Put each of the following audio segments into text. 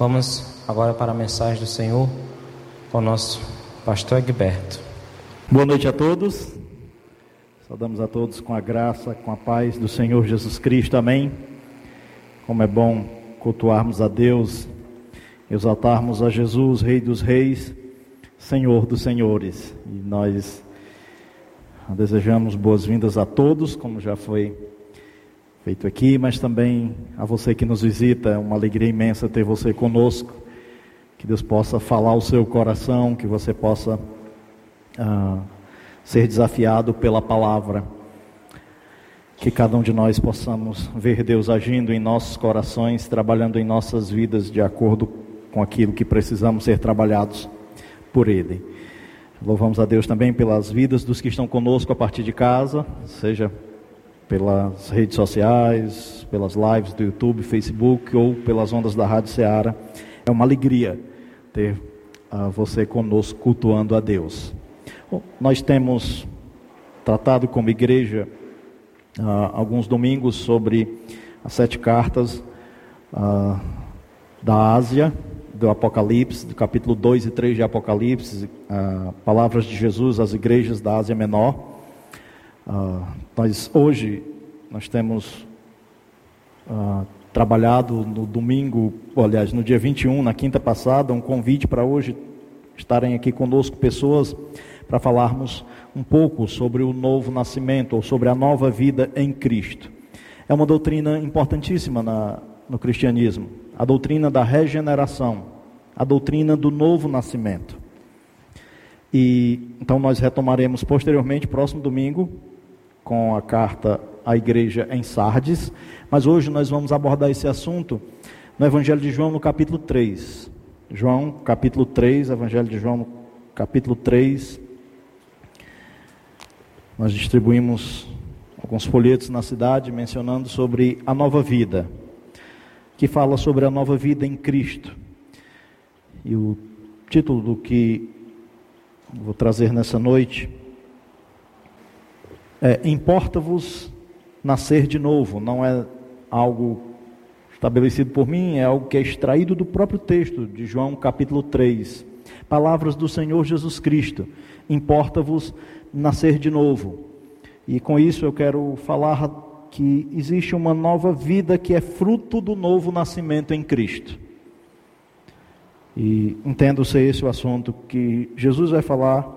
Vamos agora para a mensagem do Senhor com o nosso pastor Egberto. Boa noite a todos. Saudamos a todos com a graça, com a paz do Senhor Jesus Cristo. Amém. Como é bom cultuarmos a Deus, exaltarmos a Jesus, Rei dos Reis, Senhor dos Senhores. E nós desejamos boas-vindas a todos, como já foi feito aqui, mas também a você que nos visita. É uma alegria imensa ter você conosco. Que Deus possa falar o seu coração, que você possa ah, ser desafiado pela palavra. Que cada um de nós possamos ver Deus agindo em nossos corações, trabalhando em nossas vidas de acordo com aquilo que precisamos ser trabalhados por Ele. Louvamos a Deus também pelas vidas dos que estão conosco a partir de casa, seja pelas redes sociais, pelas lives do YouTube, Facebook ou pelas ondas da Rádio Ceará. É uma alegria ter uh, você conosco cultuando a Deus. Bom, nós temos tratado como igreja uh, alguns domingos sobre as sete cartas uh, da Ásia, do Apocalipse, do capítulo 2 e 3 de Apocalipse, palavras de Jesus às igrejas da Ásia Menor. Uh, nós hoje nós temos uh, trabalhado no domingo, aliás, no dia 21, na quinta passada, um convite para hoje estarem aqui conosco pessoas para falarmos um pouco sobre o novo nascimento ou sobre a nova vida em Cristo. É uma doutrina importantíssima na, no cristianismo, a doutrina da regeneração, a doutrina do novo nascimento. E então nós retomaremos posteriormente, próximo domingo, com a carta à igreja em Sardes, mas hoje nós vamos abordar esse assunto no Evangelho de João, no capítulo 3. João, capítulo 3, Evangelho de João, capítulo 3. Nós distribuímos alguns folhetos na cidade mencionando sobre a nova vida, que fala sobre a nova vida em Cristo. E o título do que vou trazer nessa noite é, Importa-vos nascer de novo, não é algo estabelecido por mim, é algo que é extraído do próprio texto de João capítulo 3. Palavras do Senhor Jesus Cristo. Importa-vos nascer de novo. E com isso eu quero falar que existe uma nova vida que é fruto do novo nascimento em Cristo. E entendo ser esse o assunto que Jesus vai falar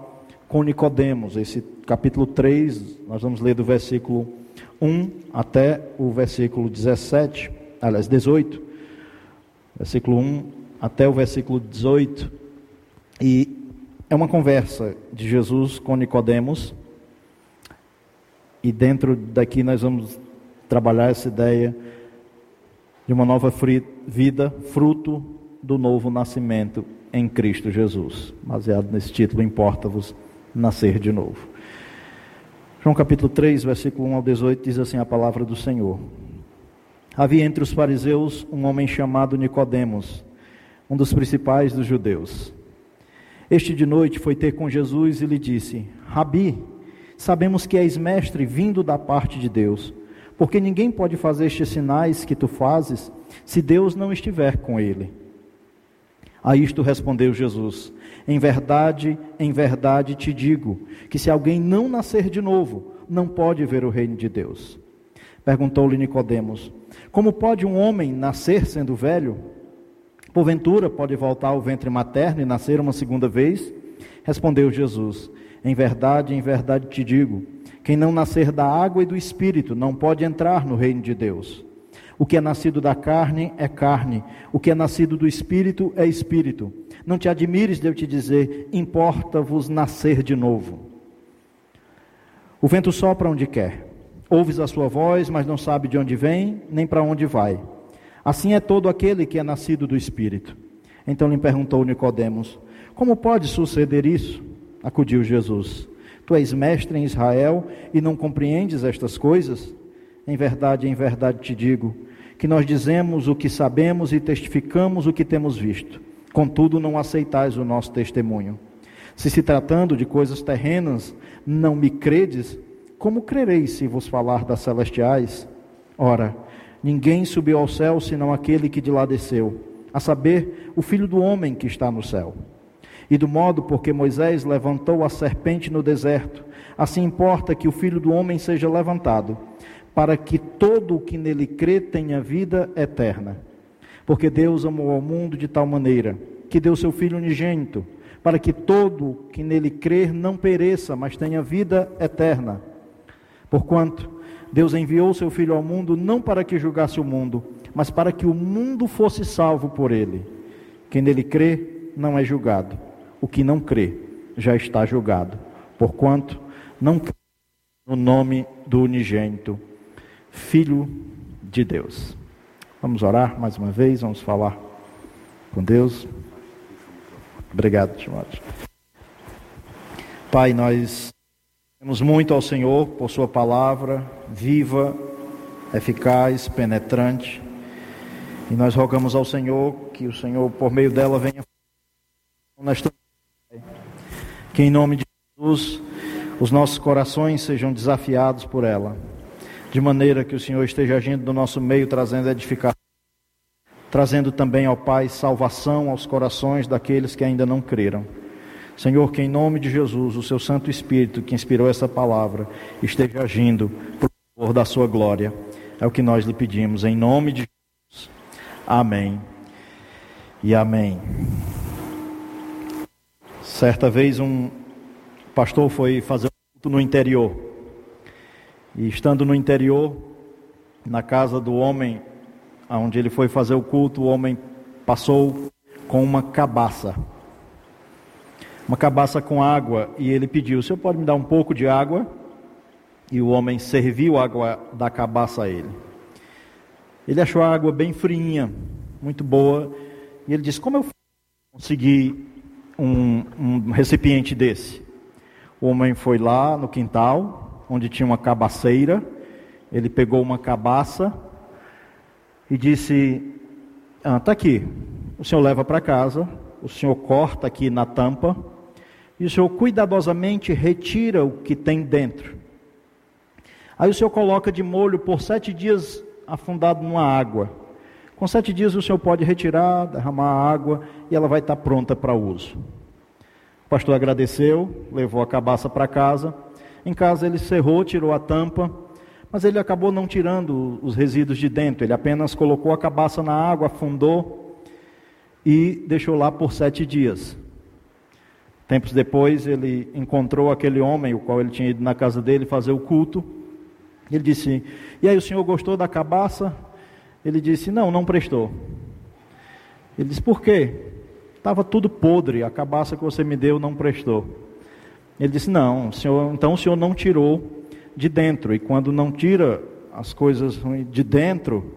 com Nicodemos, esse capítulo 3, nós vamos ler do versículo 1 até o versículo 17, aliás, 18, versículo 1 até o versículo 18, e é uma conversa de Jesus com Nicodemos, e dentro daqui nós vamos trabalhar essa ideia de uma nova vida, fruto do novo nascimento em Cristo Jesus. Baseado nesse título, importa-vos nascer de novo. João capítulo 3, versículo 1 ao 18 diz assim a palavra do Senhor. Havia entre os fariseus um homem chamado Nicodemos, um dos principais dos judeus. Este de noite foi ter com Jesus e lhe disse: Rabi, sabemos que és mestre vindo da parte de Deus, porque ninguém pode fazer estes sinais que tu fazes se Deus não estiver com ele. A isto respondeu Jesus: Em verdade, em verdade te digo, que se alguém não nascer de novo, não pode ver o reino de Deus. Perguntou-lhe Nicodemos: Como pode um homem nascer sendo velho? Porventura pode voltar ao ventre materno e nascer uma segunda vez? Respondeu Jesus: Em verdade, em verdade te digo, quem não nascer da água e do espírito não pode entrar no reino de Deus. O que é nascido da carne é carne, o que é nascido do espírito é espírito. Não te admires de eu te dizer, importa-vos nascer de novo. O vento sopra onde quer. Ouves a sua voz, mas não sabe de onde vem, nem para onde vai. Assim é todo aquele que é nascido do espírito. Então lhe perguntou Nicodemos: Como pode suceder isso? Acudiu Jesus: Tu és mestre em Israel e não compreendes estas coisas? Em verdade, em verdade te digo que nós dizemos o que sabemos e testificamos o que temos visto. Contudo, não aceitais o nosso testemunho. Se se tratando de coisas terrenas, não me credes, como crereis se vos falar das celestiais? Ora, ninguém subiu ao céu senão aquele que de lá desceu, a saber, o filho do homem que está no céu. E do modo porque Moisés levantou a serpente no deserto, assim importa que o filho do homem seja levantado, para que todo o que nele crê tenha vida eterna. Porque Deus amou ao mundo de tal maneira que deu seu filho unigênito, para que todo que nele crer não pereça, mas tenha vida eterna. Porquanto Deus enviou seu filho ao mundo não para que julgasse o mundo, mas para que o mundo fosse salvo por ele. Quem nele crê não é julgado. O que não crê já está julgado, porquanto não crê no nome do unigênito, Filho de Deus. Vamos orar mais uma vez, vamos falar com Deus. Obrigado, Timóteo. Pai, nós temos muito ao Senhor por Sua palavra, viva, eficaz, penetrante. E nós rogamos ao Senhor que o Senhor, por meio dela, venha nesta que em nome de Jesus os nossos corações sejam desafiados por ela, de maneira que o Senhor esteja agindo no nosso meio, trazendo edificação, trazendo também ao Pai salvação aos corações daqueles que ainda não creram. Senhor, que em nome de Jesus, o seu Santo Espírito que inspirou essa palavra, esteja agindo por favor da sua glória. É o que nós lhe pedimos, em nome de Jesus. Amém e amém. Certa vez um pastor foi fazer um culto no interior. E estando no interior, na casa do homem, onde ele foi fazer o culto, o homem passou com uma cabaça. Uma cabaça com água, e ele pediu: "O senhor pode me dar um pouco de água?" E o homem serviu a água da cabaça a ele. Ele achou a água bem fria, muito boa, e ele disse: Como eu consegui um, um recipiente desse? O homem foi lá no quintal, onde tinha uma cabaceira, ele pegou uma cabaça e disse: Está ah, tá aqui, o senhor leva para casa, o senhor corta aqui na tampa, e o senhor cuidadosamente retira o que tem dentro. Aí o senhor coloca de molho por sete dias afundado numa água. Com sete dias o senhor pode retirar, derramar a água e ela vai estar pronta para uso. O pastor agradeceu, levou a cabaça para casa. Em casa ele cerrou, tirou a tampa, mas ele acabou não tirando os resíduos de dentro. Ele apenas colocou a cabaça na água, afundou e deixou lá por sete dias. Tempos depois ele encontrou aquele homem, o qual ele tinha ido na casa dele fazer o culto. Ele disse: E aí, o senhor gostou da cabaça? Ele disse: Não, não prestou. Ele disse: Por quê? Estava tudo podre, a cabaça que você me deu não prestou. Ele disse: Não, senhor, então o senhor não tirou de dentro. E quando não tira as coisas de dentro,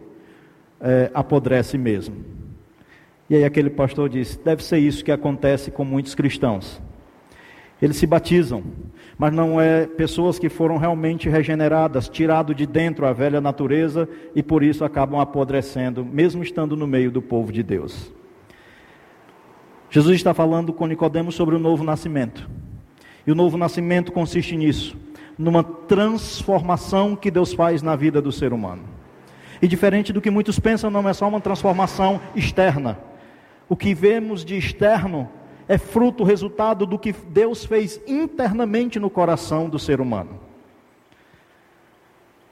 é, apodrece mesmo. E aí aquele pastor disse: Deve ser isso que acontece com muitos cristãos. Eles se batizam, mas não é pessoas que foram realmente regeneradas, tirado de dentro a velha natureza e por isso acabam apodrecendo, mesmo estando no meio do povo de Deus. Jesus está falando com Nicodemos sobre o novo nascimento. E o novo nascimento consiste nisso, numa transformação que Deus faz na vida do ser humano. E diferente do que muitos pensam, não é só uma transformação externa. O que vemos de externo é fruto, resultado do que Deus fez internamente no coração do ser humano.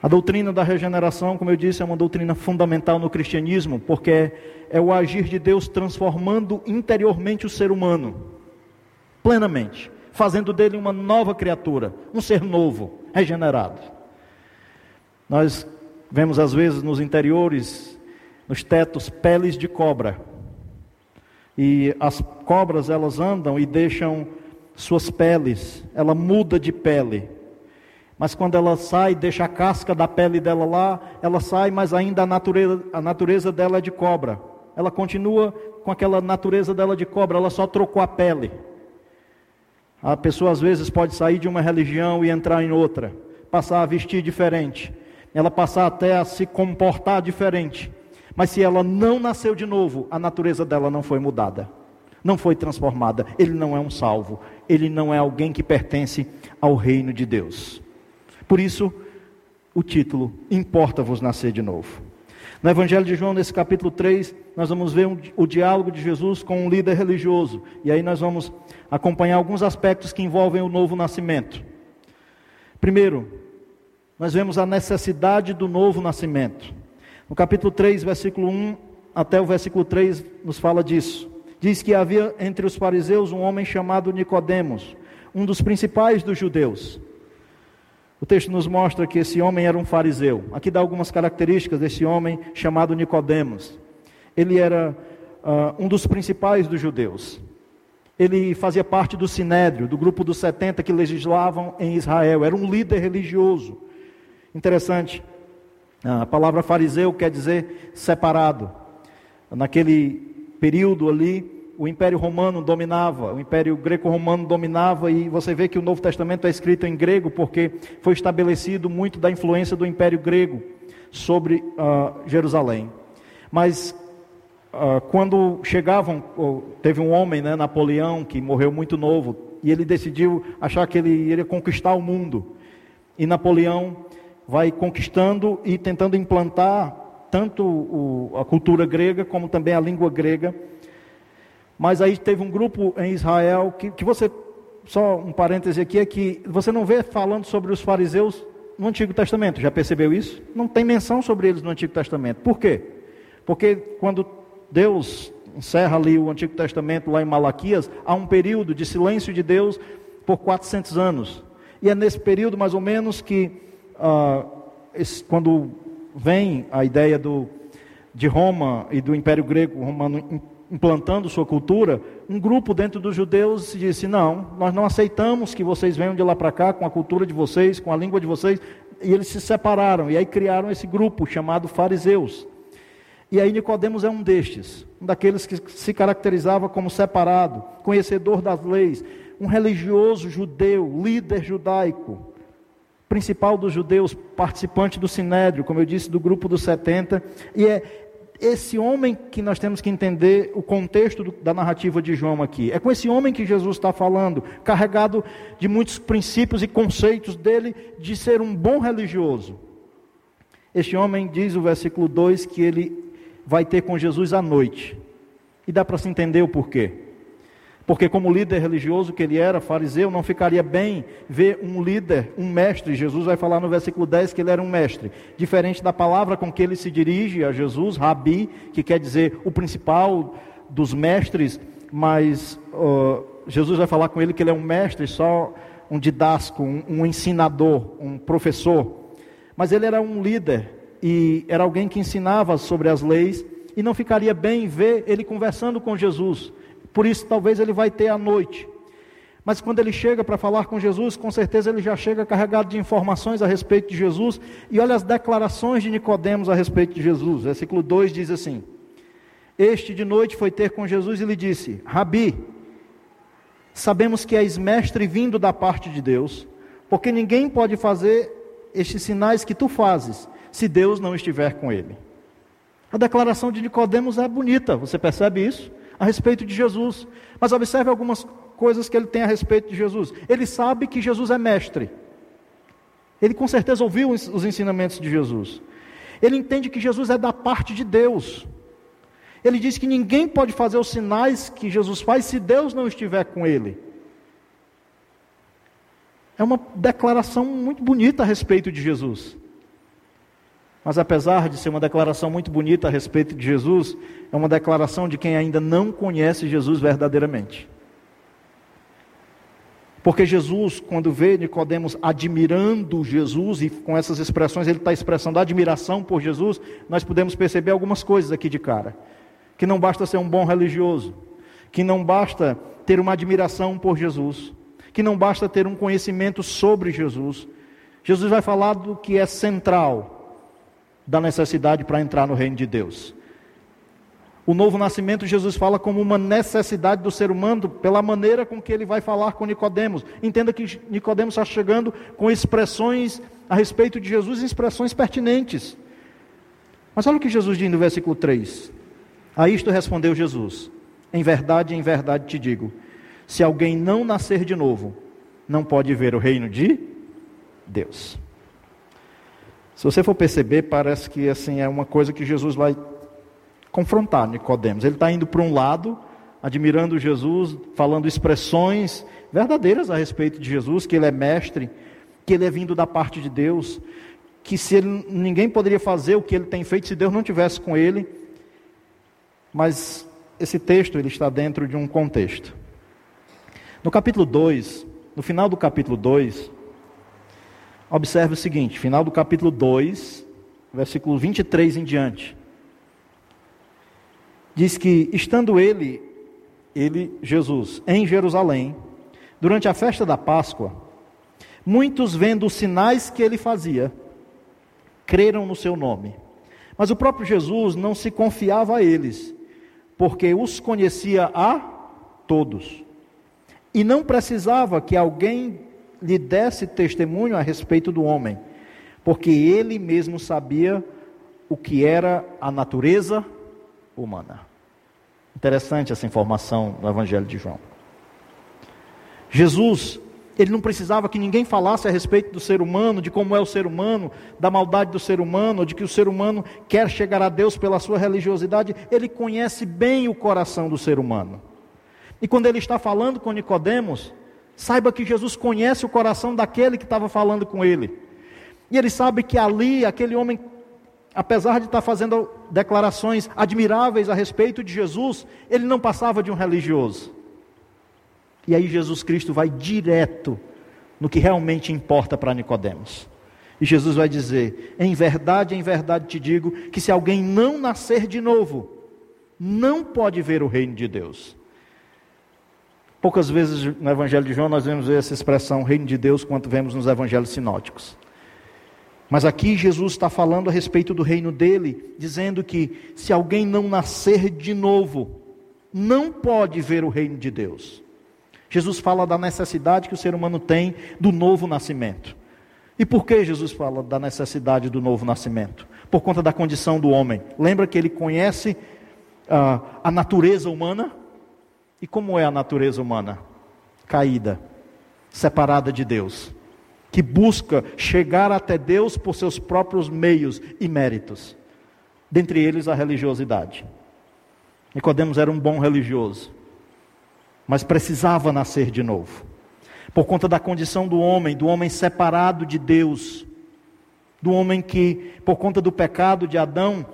A doutrina da regeneração, como eu disse, é uma doutrina fundamental no cristianismo, porque é o agir de Deus transformando interiormente o ser humano, plenamente, fazendo dele uma nova criatura, um ser novo, regenerado. Nós vemos às vezes nos interiores, nos tetos, peles de cobra e as cobras elas andam e deixam suas peles, ela muda de pele. Mas quando ela sai, deixa a casca da pele dela lá, ela sai, mas ainda a natureza, a natureza dela é de cobra. Ela continua com aquela natureza dela de cobra, ela só trocou a pele. A pessoa às vezes pode sair de uma religião e entrar em outra, passar a vestir diferente, ela passar até a se comportar diferente. Mas se ela não nasceu de novo, a natureza dela não foi mudada, não foi transformada. Ele não é um salvo, ele não é alguém que pertence ao reino de Deus. Por isso, o título: Importa-vos nascer de novo. No Evangelho de João, nesse capítulo 3, nós vamos ver um, o diálogo de Jesus com um líder religioso. E aí nós vamos acompanhar alguns aspectos que envolvem o novo nascimento. Primeiro, nós vemos a necessidade do novo nascimento. No capítulo 3, versículo 1 até o versículo 3 nos fala disso. Diz que havia entre os fariseus um homem chamado Nicodemos, um dos principais dos judeus. O texto nos mostra que esse homem era um fariseu. Aqui dá algumas características desse homem chamado Nicodemos. Ele era uh, um dos principais dos judeus. Ele fazia parte do sinédrio, do grupo dos 70 que legislavam em Israel. Era um líder religioso. Interessante. A palavra fariseu quer dizer separado. Naquele período ali, o Império Romano dominava, o Império Greco-Romano dominava, e você vê que o Novo Testamento é escrito em grego, porque foi estabelecido muito da influência do Império Grego sobre uh, Jerusalém. Mas uh, quando chegavam, teve um homem, né, Napoleão, que morreu muito novo, e ele decidiu achar que ele iria conquistar o mundo. E Napoleão vai conquistando e tentando implantar tanto o, a cultura grega como também a língua grega mas aí teve um grupo em Israel que, que você, só um parêntese aqui, é que você não vê falando sobre os fariseus no Antigo Testamento. Já percebeu isso? Não tem menção sobre eles no Antigo Testamento. Por quê? Porque quando Deus encerra ali o Antigo Testamento, lá em Malaquias, há um período de silêncio de Deus por 400 anos. E é nesse período, mais ou menos, que ah, esse, quando vem a ideia do, de Roma e do Império Grego Romano implantando sua cultura, um grupo dentro dos judeus disse: Não, nós não aceitamos que vocês venham de lá para cá com a cultura de vocês, com a língua de vocês. E eles se separaram, e aí criaram esse grupo chamado fariseus. E aí Nicodemos é um destes, um daqueles que se caracterizava como separado, conhecedor das leis, um religioso judeu, líder judaico, principal dos judeus, participante do sinédrio, como eu disse, do grupo dos 70, e é esse homem que nós temos que entender o contexto do, da narrativa de João aqui. É com esse homem que Jesus está falando, carregado de muitos princípios e conceitos dele de ser um bom religioso. Este homem diz o versículo 2 que ele vai ter com Jesus à noite. E dá para se entender o porquê. Porque, como líder religioso que ele era, fariseu, não ficaria bem ver um líder, um mestre. Jesus vai falar no versículo 10 que ele era um mestre. Diferente da palavra com que ele se dirige a Jesus, Rabi, que quer dizer o principal dos mestres, mas uh, Jesus vai falar com ele que ele é um mestre, só um didasco, um, um ensinador, um professor. Mas ele era um líder e era alguém que ensinava sobre as leis, e não ficaria bem ver ele conversando com Jesus por isso, talvez ele vai ter à noite. Mas quando ele chega para falar com Jesus, com certeza ele já chega carregado de informações a respeito de Jesus. E olha as declarações de Nicodemos a respeito de Jesus. Versículo 2 diz assim: Este de noite foi ter com Jesus e lhe disse: Rabi, sabemos que és mestre vindo da parte de Deus, porque ninguém pode fazer estes sinais que tu fazes, se Deus não estiver com ele. A declaração de Nicodemos é bonita, você percebe isso? A respeito de Jesus. Mas observe algumas coisas que ele tem a respeito de Jesus. Ele sabe que Jesus é mestre. Ele com certeza ouviu os ensinamentos de Jesus. Ele entende que Jesus é da parte de Deus. Ele diz que ninguém pode fazer os sinais que Jesus faz se Deus não estiver com ele. É uma declaração muito bonita a respeito de Jesus. Mas apesar de ser uma declaração muito bonita a respeito de Jesus, é uma declaração de quem ainda não conhece Jesus verdadeiramente. Porque Jesus, quando vê Nicodemos admirando Jesus, e com essas expressões ele está expressando admiração por Jesus, nós podemos perceber algumas coisas aqui de cara. Que não basta ser um bom religioso, que não basta ter uma admiração por Jesus, que não basta ter um conhecimento sobre Jesus. Jesus vai falar do que é central, da necessidade para entrar no reino de Deus. O novo nascimento Jesus fala como uma necessidade do ser humano pela maneira com que ele vai falar com Nicodemos. Entenda que Nicodemos está chegando com expressões a respeito de Jesus, expressões pertinentes. Mas olha o que Jesus diz no versículo 3. A isto respondeu Jesus: Em verdade, em verdade te digo, se alguém não nascer de novo, não pode ver o reino de Deus. Se você for perceber, parece que assim é uma coisa que Jesus vai confrontar Nicodemos. Ele está indo para um lado, admirando Jesus, falando expressões verdadeiras a respeito de Jesus, que ele é mestre, que ele é vindo da parte de Deus, que se ele, ninguém poderia fazer o que ele tem feito se Deus não tivesse com ele. Mas esse texto ele está dentro de um contexto. No capítulo 2, no final do capítulo 2, observe o seguinte: final do capítulo 2, versículo 23 em diante. Diz que, estando ele, ele, Jesus, em Jerusalém, durante a festa da Páscoa, muitos vendo os sinais que ele fazia, creram no seu nome. Mas o próprio Jesus não se confiava a eles, porque os conhecia a todos. E não precisava que alguém lhe desse testemunho a respeito do homem, porque ele mesmo sabia o que era a natureza humana. Interessante essa informação no Evangelho de João. Jesus ele não precisava que ninguém falasse a respeito do ser humano, de como é o ser humano, da maldade do ser humano, de que o ser humano quer chegar a Deus pela sua religiosidade. Ele conhece bem o coração do ser humano. E quando ele está falando com Nicodemos, saiba que Jesus conhece o coração daquele que estava falando com ele. E ele sabe que ali aquele homem, apesar de estar fazendo declarações admiráveis a respeito de Jesus, ele não passava de um religioso. E aí Jesus Cristo vai direto no que realmente importa para Nicodemos. E Jesus vai dizer: "Em verdade, em verdade te digo que se alguém não nascer de novo, não pode ver o reino de Deus." Poucas vezes no Evangelho de João nós vemos essa expressão reino de Deus quanto vemos nos evangelhos sinóticos. Mas aqui Jesus está falando a respeito do reino dele, dizendo que se alguém não nascer de novo, não pode ver o reino de Deus. Jesus fala da necessidade que o ser humano tem do novo nascimento. E por que Jesus fala da necessidade do novo nascimento? Por conta da condição do homem. Lembra que ele conhece uh, a natureza humana? E como é a natureza humana? Caída, separada de Deus, que busca chegar até Deus por seus próprios meios e méritos, dentre eles a religiosidade. Nicodemos era um bom religioso, mas precisava nascer de novo. Por conta da condição do homem, do homem separado de Deus, do homem que, por conta do pecado de Adão,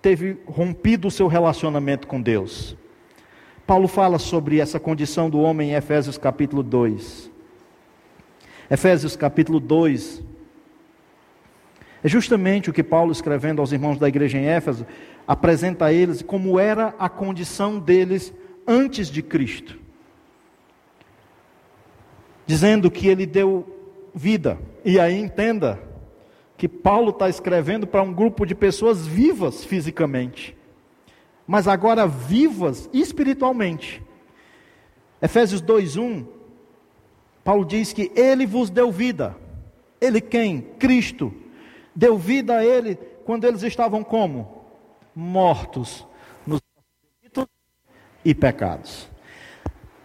teve rompido o seu relacionamento com Deus. Paulo fala sobre essa condição do homem em Efésios capítulo 2. Efésios capítulo 2. É justamente o que Paulo, escrevendo aos irmãos da igreja em Éfeso, apresenta a eles como era a condição deles antes de Cristo dizendo que ele deu vida. E aí entenda que Paulo está escrevendo para um grupo de pessoas vivas fisicamente, mas agora vivas espiritualmente. Efésios 2:1, Paulo diz que ele vos deu vida. Ele quem? Cristo. Deu vida a ele quando eles estavam como? Mortos nos delitos e pecados.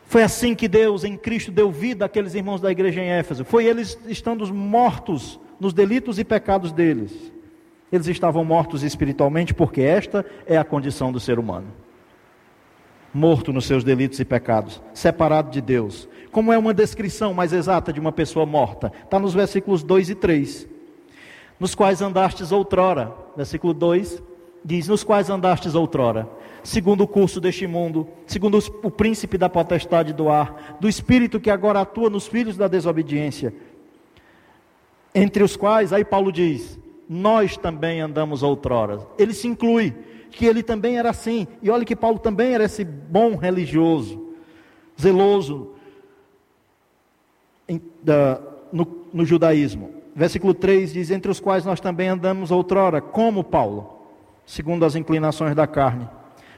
Foi assim que Deus em Cristo deu vida àqueles irmãos da igreja em Éfeso. Foi eles estando mortos nos delitos e pecados deles. Eles estavam mortos espiritualmente porque esta é a condição do ser humano. Morto nos seus delitos e pecados, separado de Deus. Como é uma descrição mais exata de uma pessoa morta? Está nos versículos 2 e 3. Nos quais andastes outrora. Versículo 2 diz: Nos quais andastes outrora segundo o curso deste mundo, segundo o príncipe da potestade do ar, do espírito que agora atua nos filhos da desobediência, entre os quais, aí Paulo diz, nós também andamos outrora. Ele se inclui, que ele também era assim. E olha que Paulo também era esse bom religioso, zeloso em, no, no judaísmo. Versículo 3 diz: Entre os quais nós também andamos outrora, como Paulo, segundo as inclinações da carne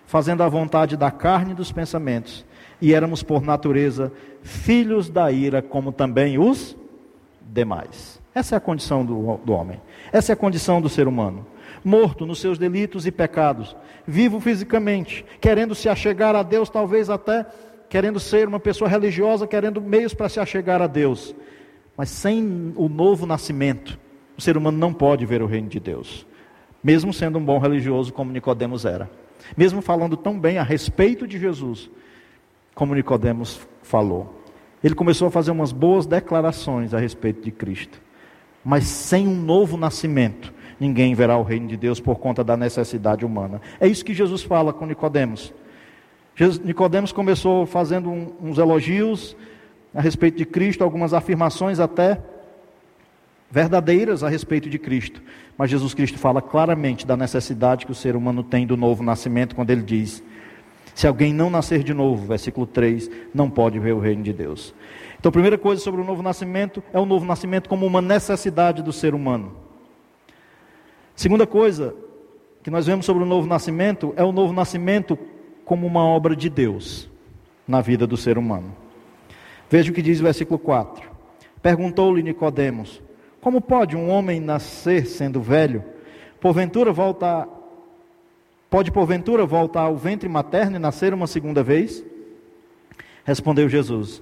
fazendo a vontade da carne e dos pensamentos, e éramos por natureza filhos da ira, como também os demais. Essa é a condição do, do homem, essa é a condição do ser humano. Morto nos seus delitos e pecados, vivo fisicamente, querendo se achegar a Deus, talvez até querendo ser uma pessoa religiosa, querendo meios para se achegar a Deus, mas sem o novo nascimento, o ser humano não pode ver o reino de Deus, mesmo sendo um bom religioso como Nicodemos era. Mesmo falando tão bem a respeito de Jesus, como Nicodemos falou. Ele começou a fazer umas boas declarações a respeito de Cristo. Mas sem um novo nascimento, ninguém verá o reino de Deus por conta da necessidade humana. É isso que Jesus fala com Nicodemos. Nicodemos começou fazendo uns elogios a respeito de Cristo, algumas afirmações até verdadeiras a respeito de Cristo. Mas Jesus Cristo fala claramente da necessidade que o ser humano tem do novo nascimento, quando ele diz: Se alguém não nascer de novo, versículo 3, não pode ver o reino de Deus. Então, a primeira coisa sobre o novo nascimento é o novo nascimento como uma necessidade do ser humano. Segunda coisa que nós vemos sobre o novo nascimento é o novo nascimento como uma obra de Deus na vida do ser humano. Veja o que diz o versículo 4. Perguntou-lhe Nicodemos: Como pode um homem nascer sendo velho? Porventura voltar Pode porventura voltar ao ventre materno e nascer uma segunda vez? Respondeu Jesus: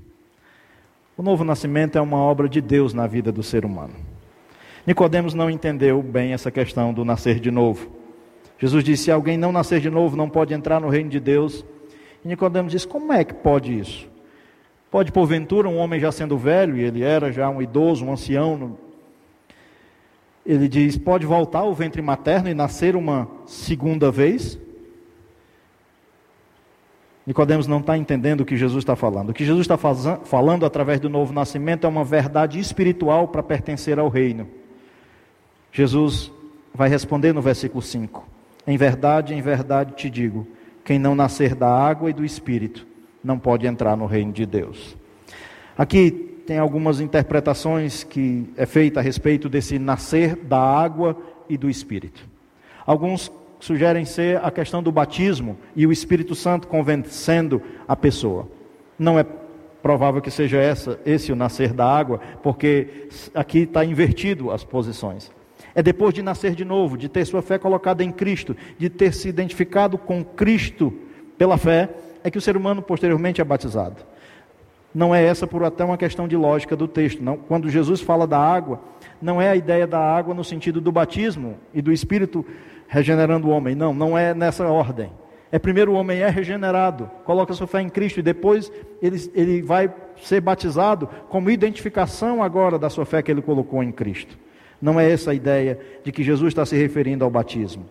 O novo nascimento é uma obra de Deus na vida do ser humano. Nicodemos não entendeu bem essa questão do nascer de novo. Jesus disse: se alguém não nascer de novo, não pode entrar no reino de Deus. E Nicodemos disse: como é que pode isso? Pode, porventura, um homem já sendo velho, e ele era já um idoso, um ancião, ele diz: pode voltar ao ventre materno e nascer uma segunda vez? Nicodemos não está entendendo o que Jesus está falando. O que Jesus está falando através do novo nascimento é uma verdade espiritual para pertencer ao reino. Jesus vai responder no versículo 5: Em verdade, em verdade te digo: quem não nascer da água e do espírito não pode entrar no reino de Deus. Aqui tem algumas interpretações que é feita a respeito desse nascer da água e do espírito. Alguns sugerem ser a questão do batismo e o Espírito Santo convencendo a pessoa. Não é provável que seja essa, esse o nascer da água, porque aqui está invertido as posições. É depois de nascer de novo, de ter sua fé colocada em Cristo, de ter se identificado com Cristo pela fé, é que o ser humano posteriormente é batizado. Não é essa por até uma questão de lógica do texto. Não. Quando Jesus fala da água, não é a ideia da água no sentido do batismo e do Espírito regenerando o homem. Não, não é nessa ordem. É primeiro o homem é regenerado, coloca sua fé em Cristo e depois ele, ele vai ser batizado como identificação agora da sua fé que ele colocou em Cristo. Não é essa a ideia de que Jesus está se referindo ao batismo.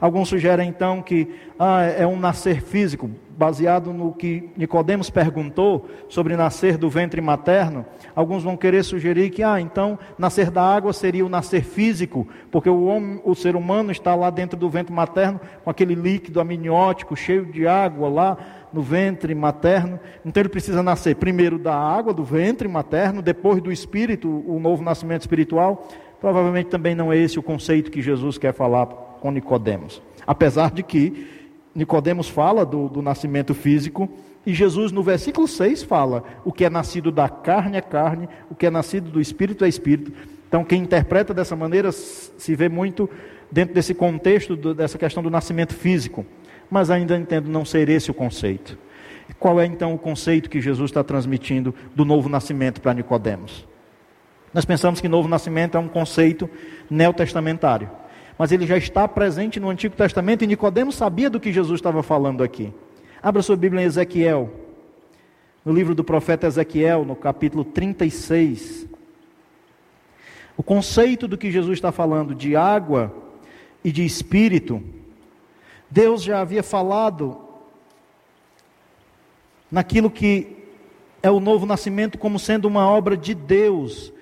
Alguns sugerem então que ah, é um nascer físico, baseado no que Nicodemos perguntou sobre nascer do ventre materno. Alguns vão querer sugerir que ah, então nascer da água seria o nascer físico, porque o, homem, o ser humano está lá dentro do ventre materno com aquele líquido amniótico cheio de água lá no ventre materno. Então ele precisa nascer primeiro da água do ventre materno, depois do espírito, o novo nascimento espiritual. Provavelmente também não é esse o conceito que Jesus quer falar com Nicodemos. Apesar de que Nicodemos fala do, do nascimento físico e Jesus no versículo 6 fala: o que é nascido da carne é carne, o que é nascido do espírito é espírito. Então quem interpreta dessa maneira se vê muito dentro desse contexto do, dessa questão do nascimento físico. Mas ainda entendo não ser esse o conceito. Qual é então o conceito que Jesus está transmitindo do novo nascimento para Nicodemos? Nós pensamos que novo nascimento é um conceito neotestamentário mas ele já está presente no Antigo Testamento e Nicodemos sabia do que Jesus estava falando aqui. Abra sua Bíblia em Ezequiel, no livro do profeta Ezequiel, no capítulo 36. O conceito do que Jesus está falando de água e de espírito, Deus já havia falado naquilo que é o novo nascimento como sendo uma obra de Deus.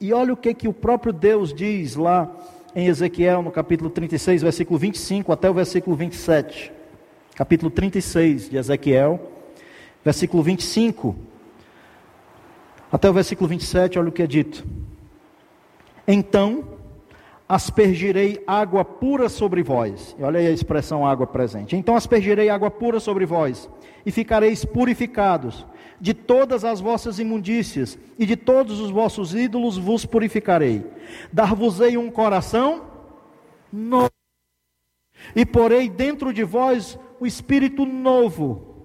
E olha o que que o próprio Deus diz lá em Ezequiel, no capítulo 36, versículo 25 até o versículo 27. Capítulo 36 de Ezequiel, versículo 25 até o versículo 27, olha o que é dito. Então aspergirei água pura sobre vós. E olha aí a expressão água presente. Então aspergirei água pura sobre vós, e ficareis purificados. De todas as vossas imundícias e de todos os vossos ídolos vos purificarei. Dar-vos-ei um coração novo, e porei dentro de vós o espírito novo.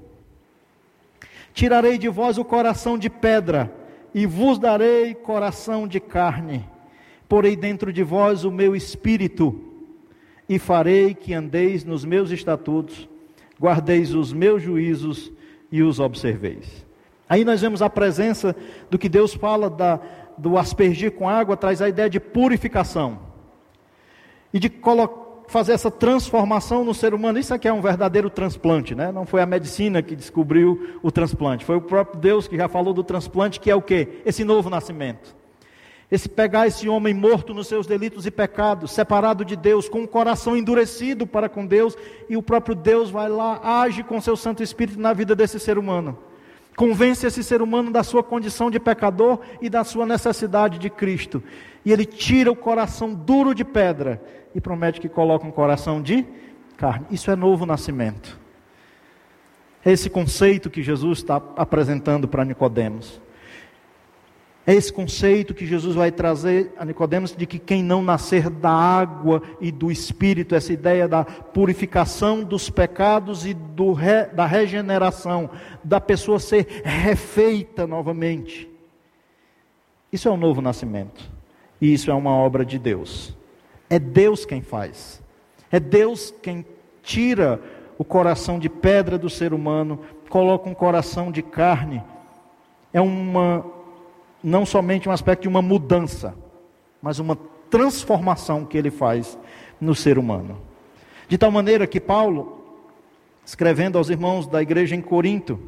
Tirarei de vós o coração de pedra, e vos darei coração de carne porei dentro de vós o meu espírito, e farei que andeis nos meus estatutos, guardeis os meus juízos e os observeis. Aí nós vemos a presença do que Deus fala da, do aspergir com água, traz a ideia de purificação e de fazer essa transformação no ser humano. Isso aqui é um verdadeiro transplante, né? Não foi a medicina que descobriu o transplante, foi o próprio Deus que já falou do transplante, que é o que? Esse novo nascimento. Esse pegar esse homem morto nos seus delitos e pecados, separado de Deus, com o coração endurecido para com Deus, e o próprio Deus vai lá, age com seu Santo Espírito na vida desse ser humano. Convence esse ser humano da sua condição de pecador e da sua necessidade de Cristo. E ele tira o coração duro de pedra e promete que coloca um coração de carne. Isso é novo nascimento. É esse conceito que Jesus está apresentando para Nicodemos. É esse conceito que Jesus vai trazer a Nicodemos de que quem não nascer da água e do Espírito, essa ideia da purificação dos pecados e do re, da regeneração, da pessoa ser refeita novamente. Isso é um novo nascimento. E isso é uma obra de Deus. É Deus quem faz. É Deus quem tira o coração de pedra do ser humano, coloca um coração de carne. É uma não somente um aspecto de uma mudança, mas uma transformação que ele faz no ser humano. De tal maneira que Paulo, escrevendo aos irmãos da igreja em Corinto,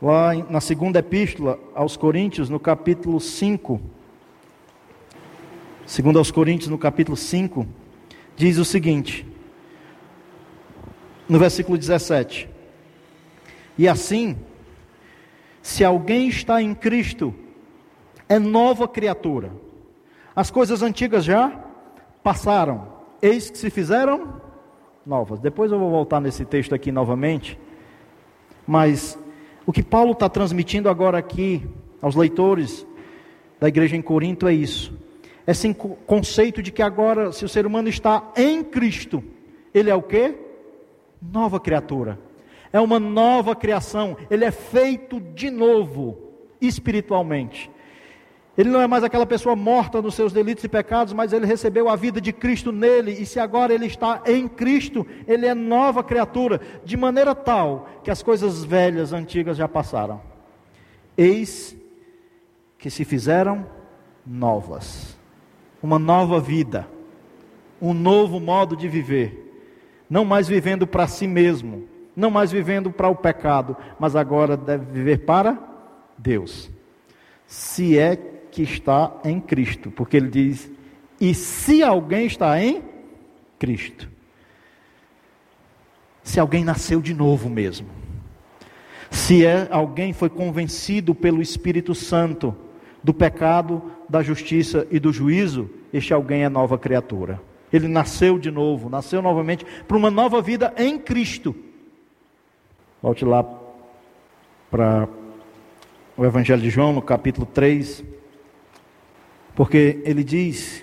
lá na segunda epístola aos Coríntios, no capítulo 5, segundo aos Coríntios, no capítulo 5, diz o seguinte, no versículo 17: E assim, se alguém está em Cristo, é nova criatura. As coisas antigas já passaram, eis que se fizeram novas. Depois eu vou voltar nesse texto aqui novamente, mas o que Paulo está transmitindo agora aqui aos leitores da igreja em Corinto é isso. Esse conceito de que agora, se o ser humano está em Cristo, ele é o que? Nova criatura é uma nova criação, ele é feito de novo, espiritualmente. Ele não é mais aquela pessoa morta nos seus delitos e pecados, mas ele recebeu a vida de Cristo nele, e se agora ele está em Cristo, ele é nova criatura, de maneira tal que as coisas velhas, antigas já passaram. Eis que se fizeram novas, uma nova vida, um novo modo de viver, não mais vivendo para si mesmo, não mais vivendo para o pecado, mas agora deve viver para Deus. Se é que está em Cristo, porque ele diz: e se alguém está em Cristo. Se alguém nasceu de novo mesmo. Se é alguém foi convencido pelo Espírito Santo do pecado, da justiça e do juízo, este alguém é nova criatura. Ele nasceu de novo, nasceu novamente para uma nova vida em Cristo. Volte lá para o Evangelho de João, no capítulo 3, porque ele diz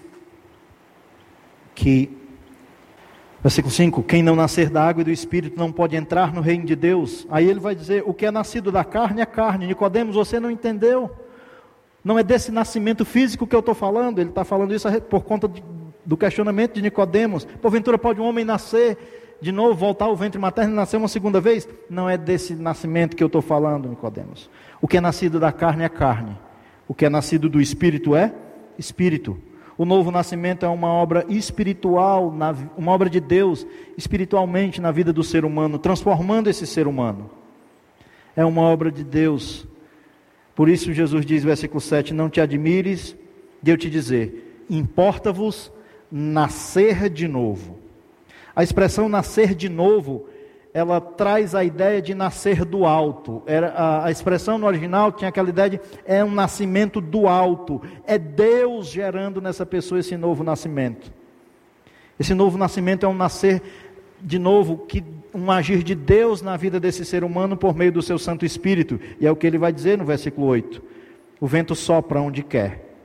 que, versículo 5: Quem não nascer da água e do espírito não pode entrar no reino de Deus. Aí ele vai dizer: O que é nascido da carne é carne. Nicodemos, você não entendeu? Não é desse nascimento físico que eu estou falando, ele está falando isso por conta do questionamento de Nicodemos. Porventura pode um homem nascer de novo voltar ao ventre materno e nascer uma segunda vez? Não é desse nascimento que eu estou falando, Nicodemos. O que é nascido da carne é carne. O que é nascido do espírito é espírito. O novo nascimento é uma obra espiritual, uma obra de Deus espiritualmente na vida do ser humano, transformando esse ser humano. É uma obra de Deus. Por isso Jesus diz, versículo 7: Não te admires de eu te dizer, importa-vos nascer de novo. A expressão nascer de novo ela traz a ideia de nascer do alto. Era, a, a, expressão no original tinha aquela ideia de é um nascimento do alto. É Deus gerando nessa pessoa esse novo nascimento. Esse novo nascimento é um nascer de novo, que um agir de Deus na vida desse ser humano por meio do seu Santo Espírito. E é o que ele vai dizer no versículo 8: O vento sopra onde quer,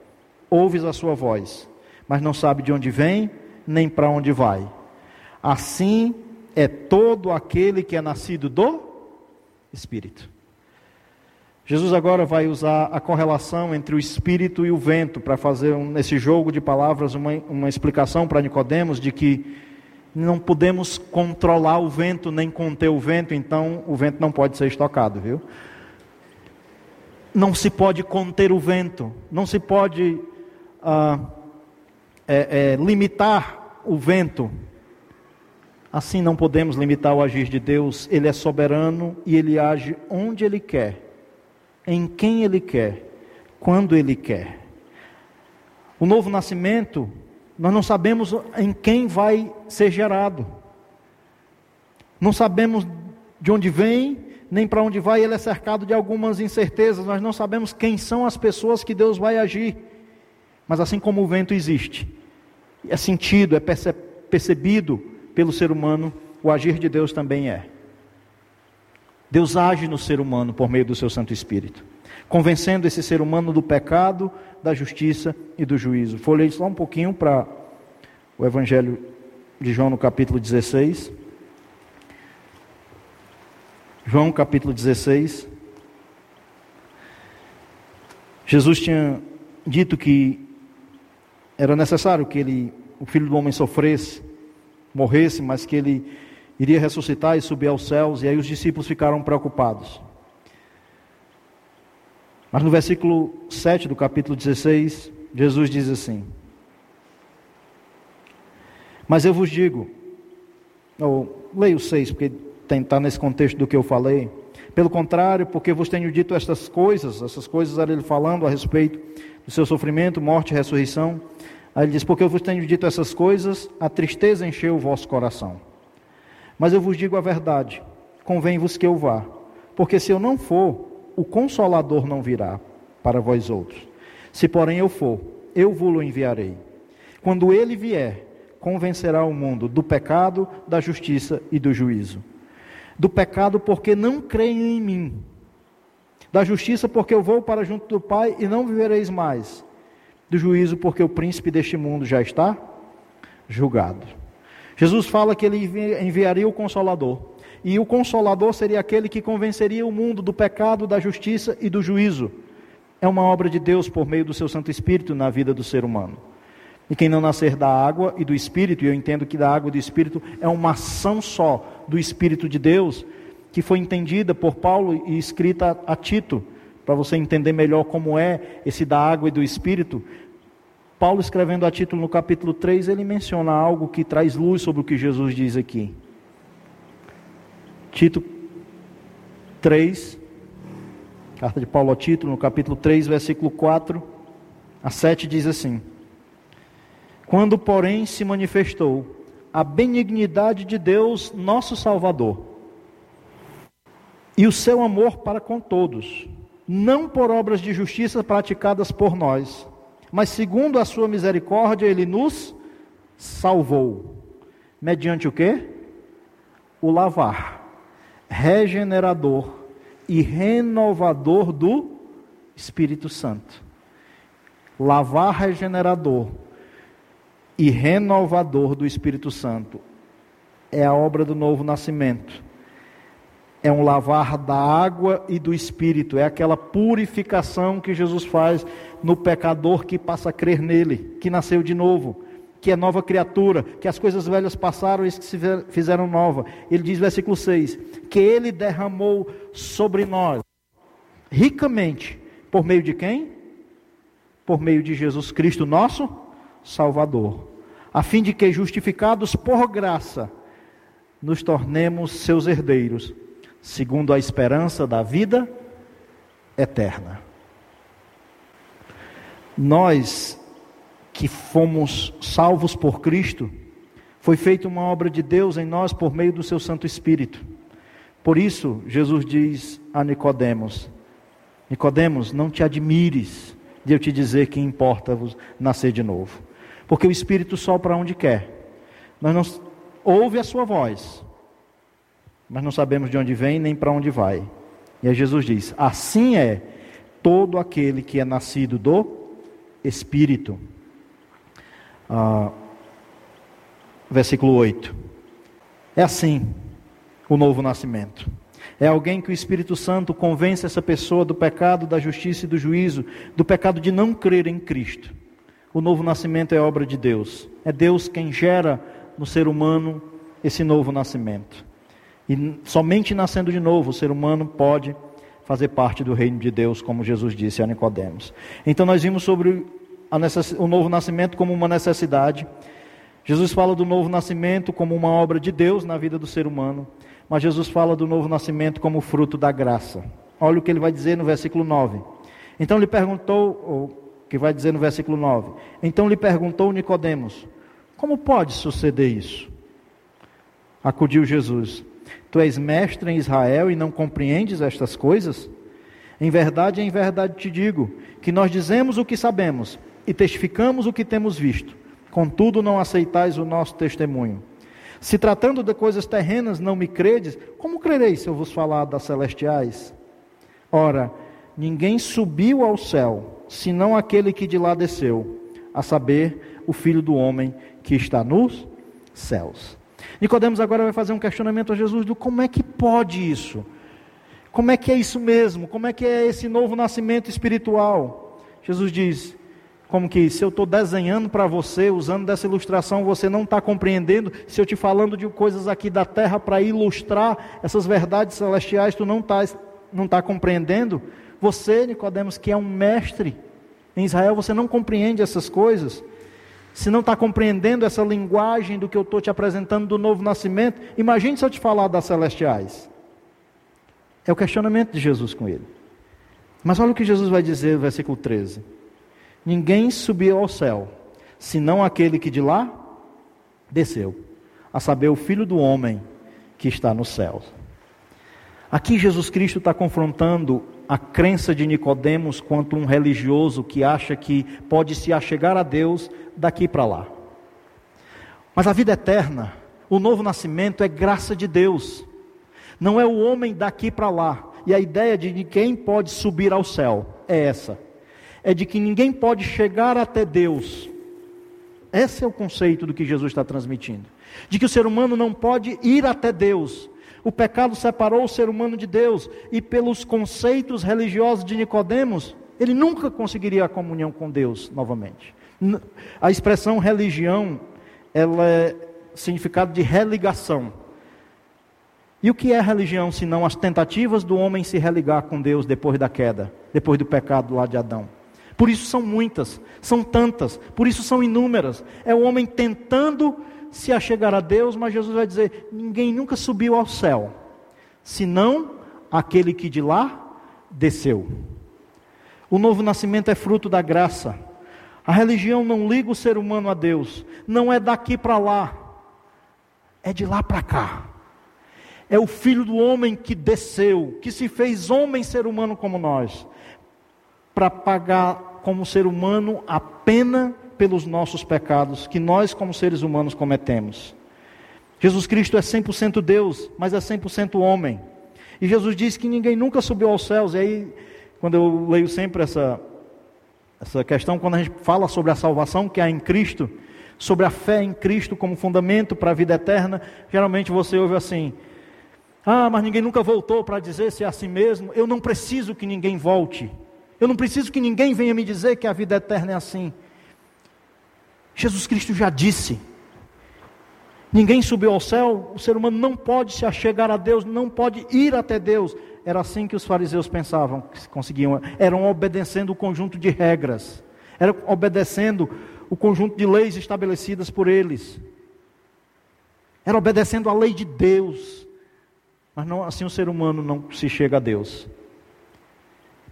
ouves a sua voz, mas não sabe de onde vem, nem para onde vai. Assim é todo aquele que é nascido do Espírito. Jesus agora vai usar a correlação entre o Espírito e o vento para fazer um, nesse jogo de palavras uma, uma explicação para Nicodemos de que não podemos controlar o vento nem conter o vento, então o vento não pode ser estocado, viu? Não se pode conter o vento, não se pode ah, é, é, limitar o vento. Assim não podemos limitar o agir de Deus, Ele é soberano e Ele age onde Ele quer, em quem Ele quer, quando Ele quer. O novo nascimento, nós não sabemos em quem vai ser gerado, não sabemos de onde vem, nem para onde vai, ele é cercado de algumas incertezas, nós não sabemos quem são as pessoas que Deus vai agir, mas assim como o vento existe, é sentido, é percebido, pelo ser humano, o agir de Deus também é. Deus age no ser humano por meio do seu Santo Espírito, convencendo esse ser humano do pecado, da justiça e do juízo. Folhei só um pouquinho para o Evangelho de João no capítulo 16. João capítulo 16. Jesus tinha dito que era necessário que ele, o filho do homem sofresse morresse, mas que ele iria ressuscitar e subir aos céus, e aí os discípulos ficaram preocupados. Mas no versículo 7 do capítulo 16, Jesus diz assim: Mas eu vos digo, ou leio o 6, porque está nesse contexto do que eu falei. Pelo contrário, porque vos tenho dito estas coisas, essas coisas era ele falando a respeito do seu sofrimento, morte e ressurreição, Aí ele diz: Porque eu vos tenho dito essas coisas, a tristeza encheu o vosso coração. Mas eu vos digo a verdade: convém-vos que eu vá, porque se eu não for, o consolador não virá para vós outros. Se, porém, eu for, eu vou-lo enviarei. Quando ele vier, convencerá o mundo do pecado, da justiça e do juízo. Do pecado, porque não creem em mim. Da justiça, porque eu vou para junto do Pai e não vivereis mais do juízo, porque o príncipe deste mundo já está julgado. Jesus fala que ele enviaria o consolador, e o consolador seria aquele que convenceria o mundo do pecado, da justiça e do juízo. É uma obra de Deus por meio do seu Santo Espírito na vida do ser humano. E quem não nascer da água e do Espírito, e eu entendo que da água e do Espírito é uma ação só do Espírito de Deus, que foi entendida por Paulo e escrita a Tito, para você entender melhor como é esse da água e do espírito, Paulo escrevendo a título no capítulo 3, ele menciona algo que traz luz sobre o que Jesus diz aqui. Tito 3, carta de Paulo a Tito, no capítulo 3, versículo 4 a 7 diz assim: Quando, porém, se manifestou a benignidade de Deus, nosso Salvador, e o seu amor para com todos, não por obras de justiça praticadas por nós, mas segundo a sua misericórdia ele nos salvou. Mediante o que? O lavar, regenerador e renovador do Espírito Santo. Lavar regenerador e renovador do Espírito Santo é a obra do novo nascimento é um lavar da água e do espírito, é aquela purificação que Jesus faz no pecador que passa a crer nele, que nasceu de novo, que é nova criatura, que as coisas velhas passaram e se fizeram nova. Ele diz, versículo 6, que ele derramou sobre nós ricamente, por meio de quem? Por meio de Jesus Cristo, nosso Salvador, a fim de que, justificados por graça, nos tornemos seus herdeiros segundo a esperança da vida eterna. Nós que fomos salvos por Cristo, foi feita uma obra de Deus em nós por meio do seu Santo Espírito. Por isso, Jesus diz a Nicodemos: Nicodemos, não te admires de eu te dizer que importa-vos nascer de novo. Porque o Espírito sopra onde quer. Nós não ouve a sua voz, mas não sabemos de onde vem nem para onde vai. E aí Jesus diz: Assim é todo aquele que é nascido do Espírito. Ah, versículo 8. É assim o novo nascimento. É alguém que o Espírito Santo convence essa pessoa do pecado, da justiça e do juízo, do pecado de não crer em Cristo. O novo nascimento é obra de Deus. É Deus quem gera no ser humano esse novo nascimento. E somente nascendo de novo o ser humano pode fazer parte do reino de Deus, como Jesus disse a Nicodemos. Então nós vimos sobre o novo nascimento como uma necessidade. Jesus fala do novo nascimento como uma obra de Deus na vida do ser humano, mas Jesus fala do novo nascimento como fruto da graça. Olha o que ele vai dizer no versículo 9. Então lhe perguntou, o que vai dizer no versículo 9. Então lhe perguntou Nicodemos: Como pode suceder isso? Acudiu Jesus: Tu és mestre em Israel e não compreendes estas coisas? Em verdade, em verdade te digo que nós dizemos o que sabemos e testificamos o que temos visto. Contudo, não aceitais o nosso testemunho. Se tratando de coisas terrenas não me credes, como crereis se eu vos falar das celestiais? Ora, ninguém subiu ao céu, senão aquele que de lá desceu, a saber, o Filho do homem que está nos céus. Nicodemos agora vai fazer um questionamento a Jesus do como é que pode isso? Como é que é isso mesmo? Como é que é esse novo nascimento espiritual? Jesus diz: como que se eu estou desenhando para você, usando dessa ilustração, você não está compreendendo, se eu te falando de coisas aqui da terra para ilustrar essas verdades celestiais, tu não está não tá compreendendo? Você, Nicodemos, que é um mestre em Israel, você não compreende essas coisas? Se não está compreendendo essa linguagem do que eu estou te apresentando do novo nascimento, imagine se eu te falar das celestiais. É o questionamento de Jesus com ele. Mas olha o que Jesus vai dizer no versículo 13. Ninguém subiu ao céu, senão aquele que de lá desceu, a saber, o Filho do Homem que está no céu. Aqui Jesus Cristo está confrontando a crença de Nicodemos quanto um religioso que acha que pode se achegar a Deus daqui para lá. Mas a vida eterna, o novo nascimento é graça de Deus. Não é o homem daqui para lá. E a ideia de quem pode subir ao céu é essa é de que ninguém pode chegar até Deus. Esse é o conceito do que Jesus está transmitindo. De que o ser humano não pode ir até Deus. O pecado separou o ser humano de Deus e pelos conceitos religiosos de Nicodemos, ele nunca conseguiria a comunhão com Deus novamente. A expressão religião, ela é significado de religação. E o que é religião senão as tentativas do homem se religar com Deus depois da queda, depois do pecado lá de Adão? Por isso são muitas, são tantas, por isso são inúmeras. É o homem tentando se achegar a Deus, mas Jesus vai dizer: ninguém nunca subiu ao céu, senão aquele que de lá desceu. O novo nascimento é fruto da graça. A religião não liga o ser humano a Deus, não é daqui para lá, é de lá para cá. É o filho do homem que desceu, que se fez homem ser humano como nós para pagar como ser humano a pena pelos nossos pecados que nós, como seres humanos, cometemos. Jesus Cristo é 100% Deus, mas é 100% homem. E Jesus diz que ninguém nunca subiu aos céus. E aí, quando eu leio sempre essa, essa questão, quando a gente fala sobre a salvação que há em Cristo, sobre a fé em Cristo como fundamento para a vida eterna, geralmente você ouve assim: Ah, mas ninguém nunca voltou para dizer se é assim mesmo. Eu não preciso que ninguém volte. Eu não preciso que ninguém venha me dizer que a vida eterna é assim. Jesus Cristo já disse. Ninguém subiu ao céu, o ser humano não pode se achegar a Deus, não pode ir até Deus. Era assim que os fariseus pensavam que conseguiam, eram obedecendo o conjunto de regras, eram obedecendo o conjunto de leis estabelecidas por eles. Era obedecendo a lei de Deus. Mas não, assim o ser humano não se chega a Deus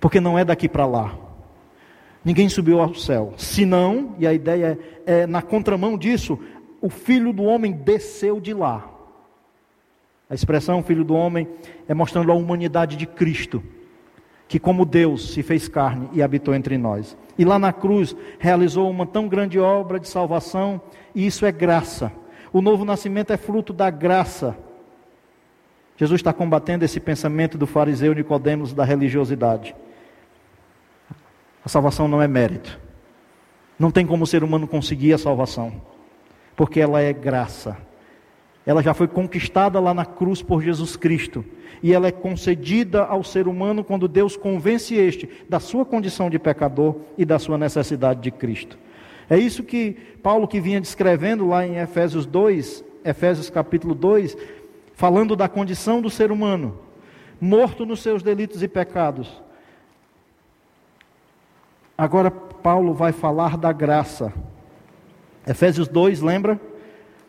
porque não é daqui para lá. Ninguém subiu ao céu. Senão, e a ideia é, é na contramão disso, o filho do homem desceu de lá. A expressão filho do homem é mostrando a humanidade de Cristo, que como Deus se fez carne e habitou entre nós. E lá na cruz realizou uma tão grande obra de salvação, e isso é graça. O novo nascimento é fruto da graça. Jesus está combatendo esse pensamento do fariseu Nicodemos da religiosidade. A salvação não é mérito. Não tem como o ser humano conseguir a salvação, porque ela é graça. Ela já foi conquistada lá na cruz por Jesus Cristo. E ela é concedida ao ser humano quando Deus convence este da sua condição de pecador e da sua necessidade de Cristo. É isso que Paulo que vinha descrevendo lá em Efésios 2, Efésios capítulo 2, falando da condição do ser humano, morto nos seus delitos e pecados. Agora Paulo vai falar da graça. Efésios 2, lembra?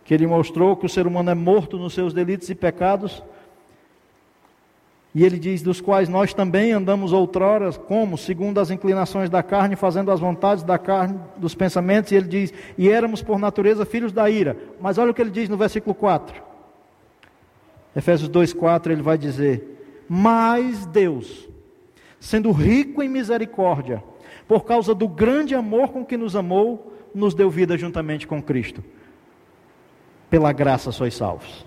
Que ele mostrou que o ser humano é morto nos seus delitos e pecados. E ele diz: dos quais nós também andamos outrora, como? Segundo as inclinações da carne, fazendo as vontades da carne, dos pensamentos. E ele diz: e éramos por natureza filhos da ira. Mas olha o que ele diz no versículo 4. Efésios 2, 4, ele vai dizer: Mas Deus, sendo rico em misericórdia, por causa do grande amor com que nos amou, nos deu vida juntamente com Cristo. Pela graça sois salvos.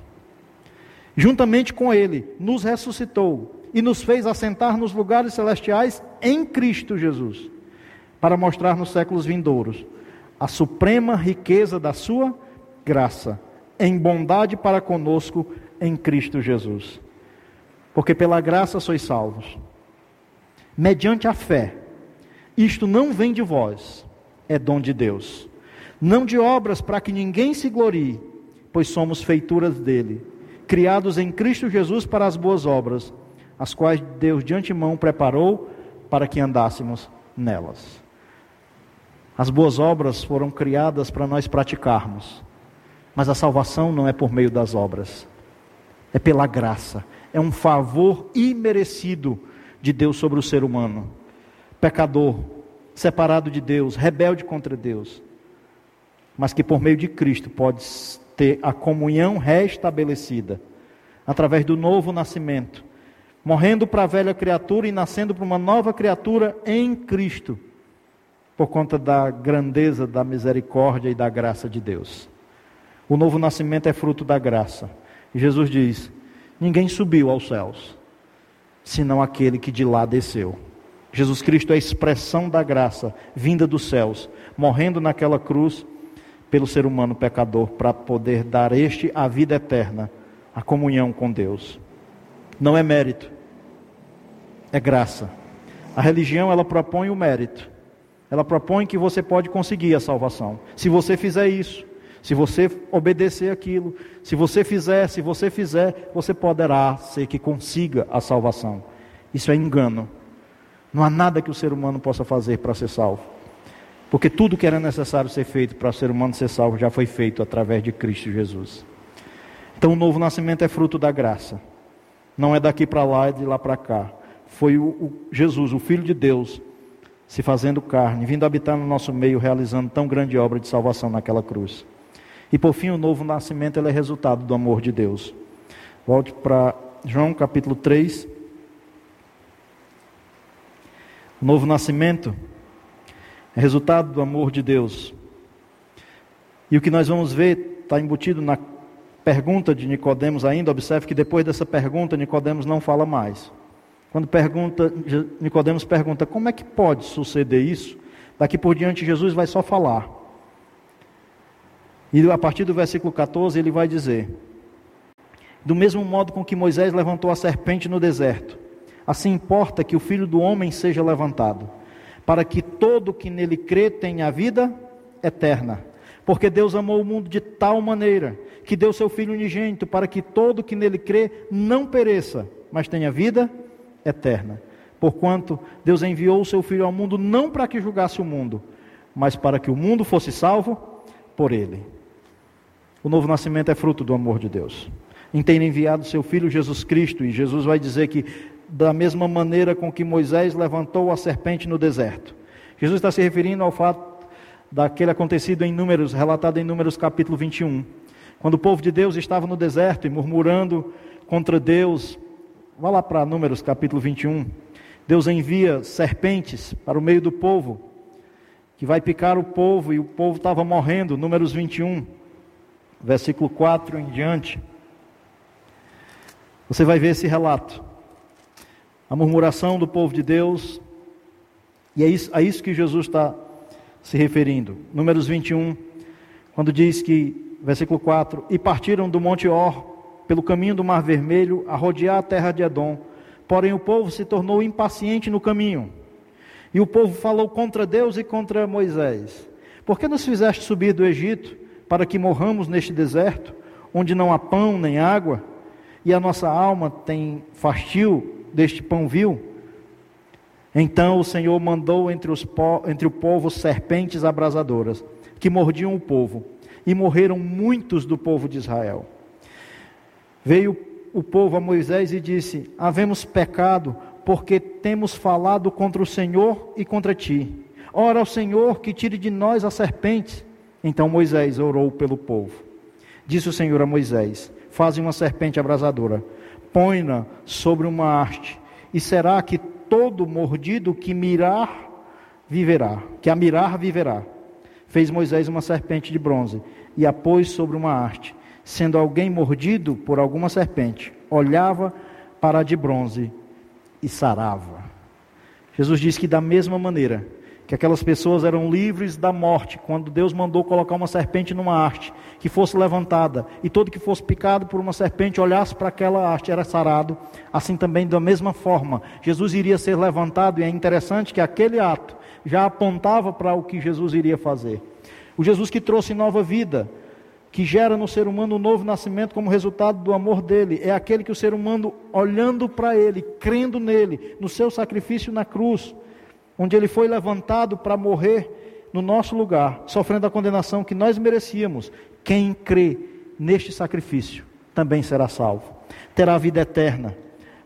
Juntamente com Ele, nos ressuscitou e nos fez assentar nos lugares celestiais em Cristo Jesus, para mostrar nos séculos vindouros a suprema riqueza da Sua graça, em bondade para conosco em Cristo Jesus. Porque pela graça sois salvos, mediante a fé isto não vem de vós, é dom de Deus. Não de obras para que ninguém se glorie, pois somos feituras dele, criados em Cristo Jesus para as boas obras, as quais Deus de antemão preparou para que andássemos nelas. As boas obras foram criadas para nós praticarmos, mas a salvação não é por meio das obras, é pela graça, é um favor imerecido de Deus sobre o ser humano pecador, separado de Deus, rebelde contra Deus, mas que por meio de Cristo pode ter a comunhão restabelecida através do novo nascimento, morrendo para a velha criatura e nascendo para uma nova criatura em Cristo, por conta da grandeza, da misericórdia e da graça de Deus. O novo nascimento é fruto da graça. Jesus diz: Ninguém subiu aos céus, senão aquele que de lá desceu Jesus Cristo é a expressão da graça vinda dos céus, morrendo naquela cruz pelo ser humano pecador, para poder dar este a vida eterna, a comunhão com Deus. Não é mérito, é graça. A religião ela propõe o mérito. Ela propõe que você pode conseguir a salvação. Se você fizer isso, se você obedecer aquilo, se você fizer, se você fizer, você poderá ser que consiga a salvação. Isso é engano. Não há nada que o ser humano possa fazer para ser salvo. Porque tudo que era necessário ser feito para o ser humano ser salvo já foi feito através de Cristo Jesus. Então o novo nascimento é fruto da graça. Não é daqui para lá e de lá para cá. Foi o, o Jesus, o Filho de Deus, se fazendo carne, vindo habitar no nosso meio, realizando tão grande obra de salvação naquela cruz. E por fim, o novo nascimento é resultado do amor de Deus. Volte para João capítulo 3. O novo nascimento é resultado do amor de Deus. E o que nós vamos ver está embutido na pergunta de Nicodemos ainda. Observe que depois dessa pergunta Nicodemos não fala mais. Quando pergunta, Nicodemos pergunta: "Como é que pode suceder isso?" Daqui por diante Jesus vai só falar. E a partir do versículo 14 ele vai dizer: Do mesmo modo com que Moisés levantou a serpente no deserto, Assim importa que o Filho do Homem seja levantado, para que todo que nele crê tenha vida eterna. Porque Deus amou o mundo de tal maneira que deu seu Filho unigênito para que todo que nele crê não pereça, mas tenha vida eterna. Porquanto Deus enviou o seu Filho ao mundo não para que julgasse o mundo, mas para que o mundo fosse salvo por ele. O novo nascimento é fruto do amor de Deus. Em ter enviado seu Filho Jesus Cristo, e Jesus vai dizer que da mesma maneira com que Moisés levantou a serpente no deserto. Jesus está se referindo ao fato daquele acontecido em Números, relatado em Números capítulo 21, quando o povo de Deus estava no deserto e murmurando contra Deus. Vá lá para Números capítulo 21. Deus envia serpentes para o meio do povo, que vai picar o povo, e o povo estava morrendo. Números 21, versículo 4 em diante. Você vai ver esse relato. A murmuração do povo de Deus, e é isso, a isso que Jesus está se referindo. Números 21, quando diz que, versículo 4: E partiram do Monte Or, pelo caminho do Mar Vermelho, a rodear a terra de Edom. Porém, o povo se tornou impaciente no caminho. E o povo falou contra Deus e contra Moisés: Por que nos fizeste subir do Egito para que morramos neste deserto, onde não há pão nem água? e a nossa alma tem fastio deste pão vil? Então o Senhor mandou entre, os, entre o povo serpentes abrasadoras, que mordiam o povo, e morreram muitos do povo de Israel. Veio o povo a Moisés e disse: Havemos pecado, porque temos falado contra o Senhor e contra ti. Ora ao Senhor que tire de nós a serpente. Então Moisés orou pelo povo. Disse o Senhor a Moisés: fazem uma serpente abrasadora, põe-na sobre uma haste, e será que todo mordido que mirar viverá, que a mirar viverá. Fez Moisés uma serpente de bronze e a pôs sobre uma haste. Sendo alguém mordido por alguma serpente, olhava para a de bronze e sarava. Jesus diz que da mesma maneira que aquelas pessoas eram livres da morte, quando Deus mandou colocar uma serpente numa haste, que fosse levantada, e todo que fosse picado por uma serpente olhasse para aquela haste era sarado, assim também da mesma forma, Jesus iria ser levantado, e é interessante que aquele ato já apontava para o que Jesus iria fazer. O Jesus que trouxe nova vida, que gera no ser humano um novo nascimento como resultado do amor dele, é aquele que o ser humano, olhando para ele, crendo nele, no seu sacrifício na cruz, onde ele foi levantado para morrer no nosso lugar, sofrendo a condenação que nós merecíamos. Quem crê neste sacrifício também será salvo, terá vida eterna,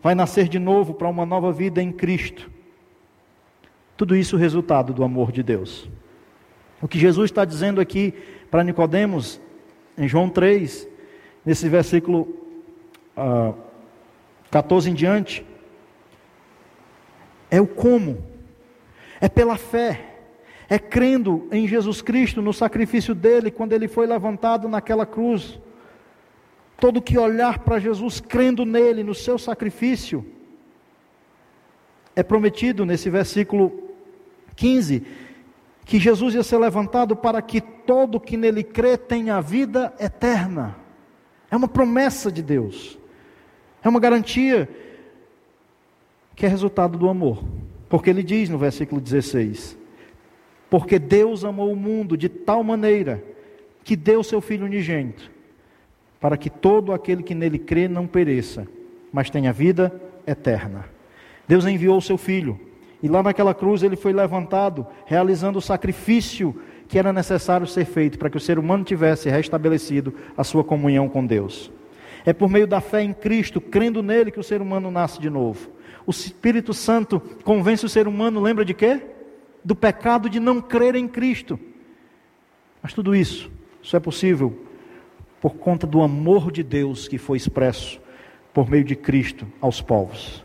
vai nascer de novo para uma nova vida em Cristo. Tudo isso resultado do amor de Deus. O que Jesus está dizendo aqui para Nicodemos, em João 3, nesse versículo uh, ah, 14 em diante, é o como é pela fé, é crendo em Jesus Cristo, no sacrifício dele, quando ele foi levantado naquela cruz. Todo que olhar para Jesus crendo nele, no seu sacrifício, é prometido nesse versículo 15 que Jesus ia ser levantado para que todo que nele crê tenha vida eterna. É uma promessa de Deus. É uma garantia que é resultado do amor. Porque ele diz no versículo 16: Porque Deus amou o mundo de tal maneira que deu seu Filho unigênito, para que todo aquele que nele crê não pereça, mas tenha vida eterna. Deus enviou o seu Filho, e lá naquela cruz ele foi levantado, realizando o sacrifício que era necessário ser feito para que o ser humano tivesse restabelecido a sua comunhão com Deus. É por meio da fé em Cristo, crendo nele, que o ser humano nasce de novo. O Espírito Santo convence o ser humano, lembra de quê? Do pecado de não crer em Cristo. Mas tudo isso, isso é possível por conta do amor de Deus que foi expresso por meio de Cristo aos povos.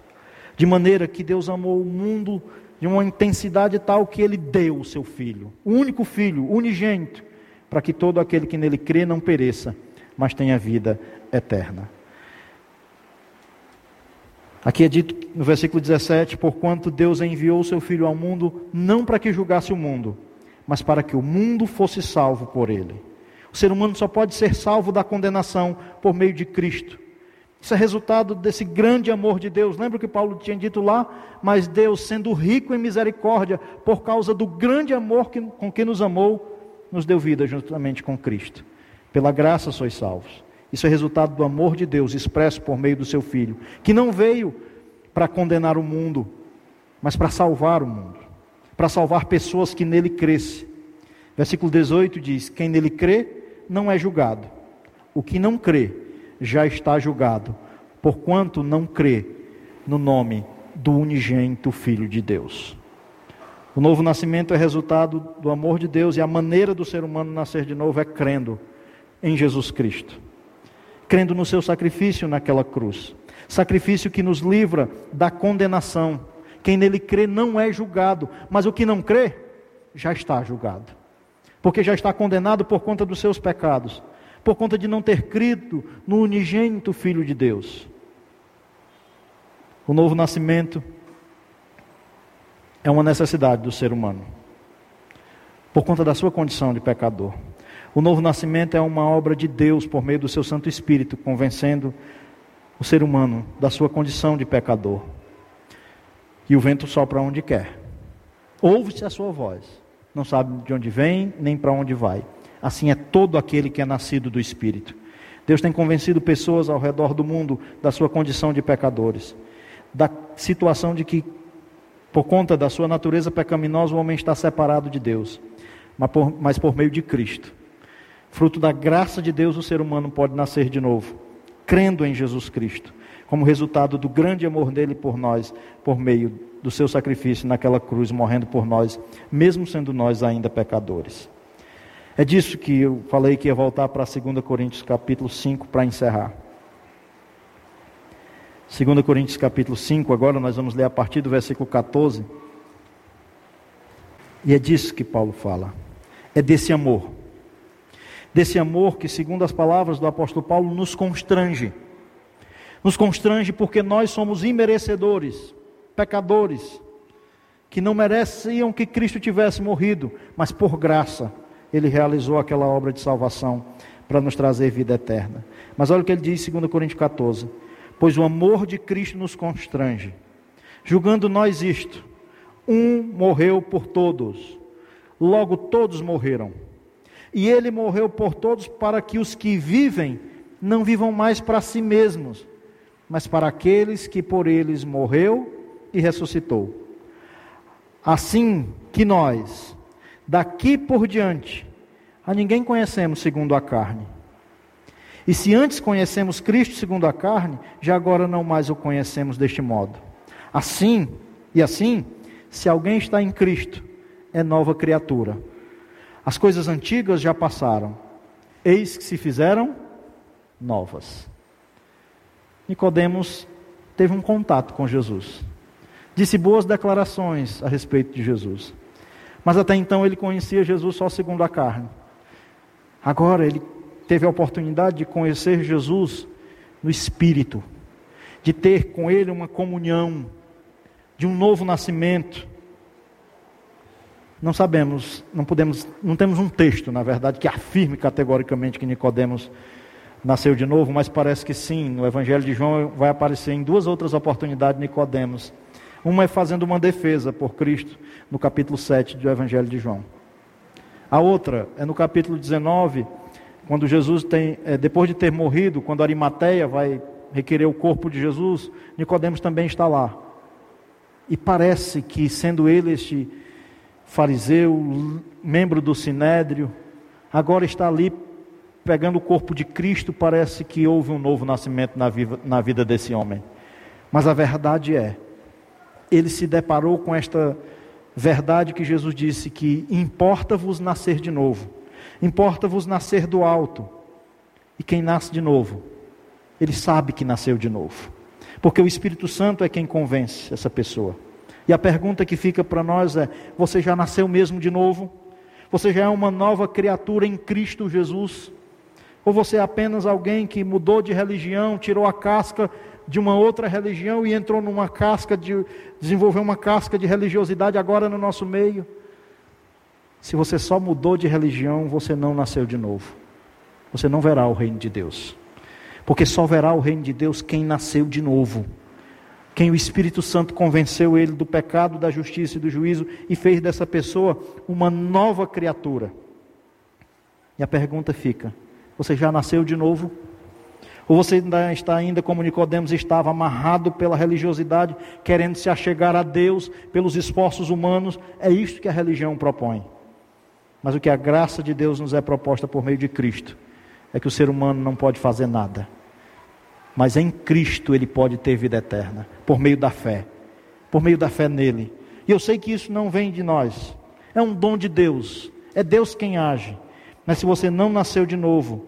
De maneira que Deus amou o mundo de uma intensidade tal que ele deu o seu filho, o único filho, unigênito, para que todo aquele que nele crê não pereça, mas tenha vida eterna. Aqui é dito no versículo 17: Porquanto Deus enviou o seu Filho ao mundo, não para que julgasse o mundo, mas para que o mundo fosse salvo por ele. O ser humano só pode ser salvo da condenação por meio de Cristo. Isso é resultado desse grande amor de Deus. Lembra o que Paulo tinha dito lá? Mas Deus, sendo rico em misericórdia, por causa do grande amor que, com que nos amou, nos deu vida juntamente com Cristo. Pela graça sois salvos. Isso é resultado do amor de Deus expresso por meio do seu Filho, que não veio para condenar o mundo, mas para salvar o mundo, para salvar pessoas que nele crescem. Versículo 18 diz: Quem nele crê não é julgado, o que não crê já está julgado, porquanto não crê no nome do unigênito Filho de Deus. O novo nascimento é resultado do amor de Deus e a maneira do ser humano nascer de novo é crendo em Jesus Cristo crendo no seu sacrifício naquela cruz. Sacrifício que nos livra da condenação. Quem nele crê não é julgado, mas o que não crê já está julgado. Porque já está condenado por conta dos seus pecados, por conta de não ter crido no unigênito Filho de Deus. O novo nascimento é uma necessidade do ser humano, por conta da sua condição de pecador. O novo nascimento é uma obra de Deus por meio do seu Santo Espírito, convencendo o ser humano da sua condição de pecador. E o vento sopra onde quer. Ouve-se a sua voz. Não sabe de onde vem, nem para onde vai. Assim é todo aquele que é nascido do Espírito. Deus tem convencido pessoas ao redor do mundo da sua condição de pecadores, da situação de que, por conta da sua natureza pecaminosa, o homem está separado de Deus, mas por, mas por meio de Cristo. Fruto da graça de Deus, o ser humano pode nascer de novo, crendo em Jesus Cristo, como resultado do grande amor dele por nós, por meio do seu sacrifício naquela cruz, morrendo por nós, mesmo sendo nós ainda pecadores. É disso que eu falei que ia voltar para 2 Coríntios capítulo 5 para encerrar. 2 Coríntios capítulo 5, agora nós vamos ler a partir do versículo 14. E é disso que Paulo fala. É desse amor desse amor que, segundo as palavras do apóstolo Paulo, nos constrange. Nos constrange porque nós somos imerecedores, pecadores, que não mereciam que Cristo tivesse morrido, mas por graça ele realizou aquela obra de salvação para nos trazer vida eterna. Mas olha o que ele diz em 2 Coríntios 14: Pois o amor de Cristo nos constrange, julgando nós isto: um morreu por todos, logo todos morreram. E ele morreu por todos para que os que vivem não vivam mais para si mesmos, mas para aqueles que por eles morreu e ressuscitou. Assim que nós, daqui por diante, a ninguém conhecemos segundo a carne. E se antes conhecemos Cristo segundo a carne, já agora não mais o conhecemos deste modo. Assim, e assim, se alguém está em Cristo, é nova criatura. As coisas antigas já passaram, eis que se fizeram novas. Nicodemos teve um contato com Jesus. Disse boas declarações a respeito de Jesus. Mas até então ele conhecia Jesus só segundo a carne. Agora ele teve a oportunidade de conhecer Jesus no espírito, de ter com ele uma comunhão, de um novo nascimento não sabemos, não podemos, não temos um texto, na verdade, que afirme categoricamente que Nicodemos nasceu de novo, mas parece que sim. No Evangelho de João vai aparecer em duas outras oportunidades Nicodemos. Uma é fazendo uma defesa por Cristo, no capítulo 7 do Evangelho de João. A outra é no capítulo 19, quando Jesus tem, é, depois de ter morrido, quando Arimateia vai requerer o corpo de Jesus, Nicodemos também está lá. E parece que, sendo ele este fariseu, membro do sinédrio, agora está ali pegando o corpo de Cristo, parece que houve um novo nascimento na vida, na vida desse homem. Mas a verdade é, ele se deparou com esta verdade que Jesus disse: que importa-vos nascer de novo, importa-vos nascer do alto. E quem nasce de novo, ele sabe que nasceu de novo, porque o Espírito Santo é quem convence essa pessoa. E a pergunta que fica para nós é: você já nasceu mesmo de novo? Você já é uma nova criatura em Cristo Jesus? Ou você é apenas alguém que mudou de religião, tirou a casca de uma outra religião e entrou numa casca de desenvolveu uma casca de religiosidade agora no nosso meio? Se você só mudou de religião, você não nasceu de novo. Você não verá o reino de Deus. Porque só verá o reino de Deus quem nasceu de novo quem o Espírito Santo convenceu ele do pecado, da justiça e do juízo e fez dessa pessoa uma nova criatura. E a pergunta fica: você já nasceu de novo? Ou você ainda está ainda como Nicodemos estava amarrado pela religiosidade, querendo se achegar a Deus pelos esforços humanos? É isto que a religião propõe. Mas o que a graça de Deus nos é proposta por meio de Cristo é que o ser humano não pode fazer nada mas em Cristo ele pode ter vida eterna, por meio da fé, por meio da fé nele. E eu sei que isso não vem de nós, é um dom de Deus, é Deus quem age. Mas se você não nasceu de novo,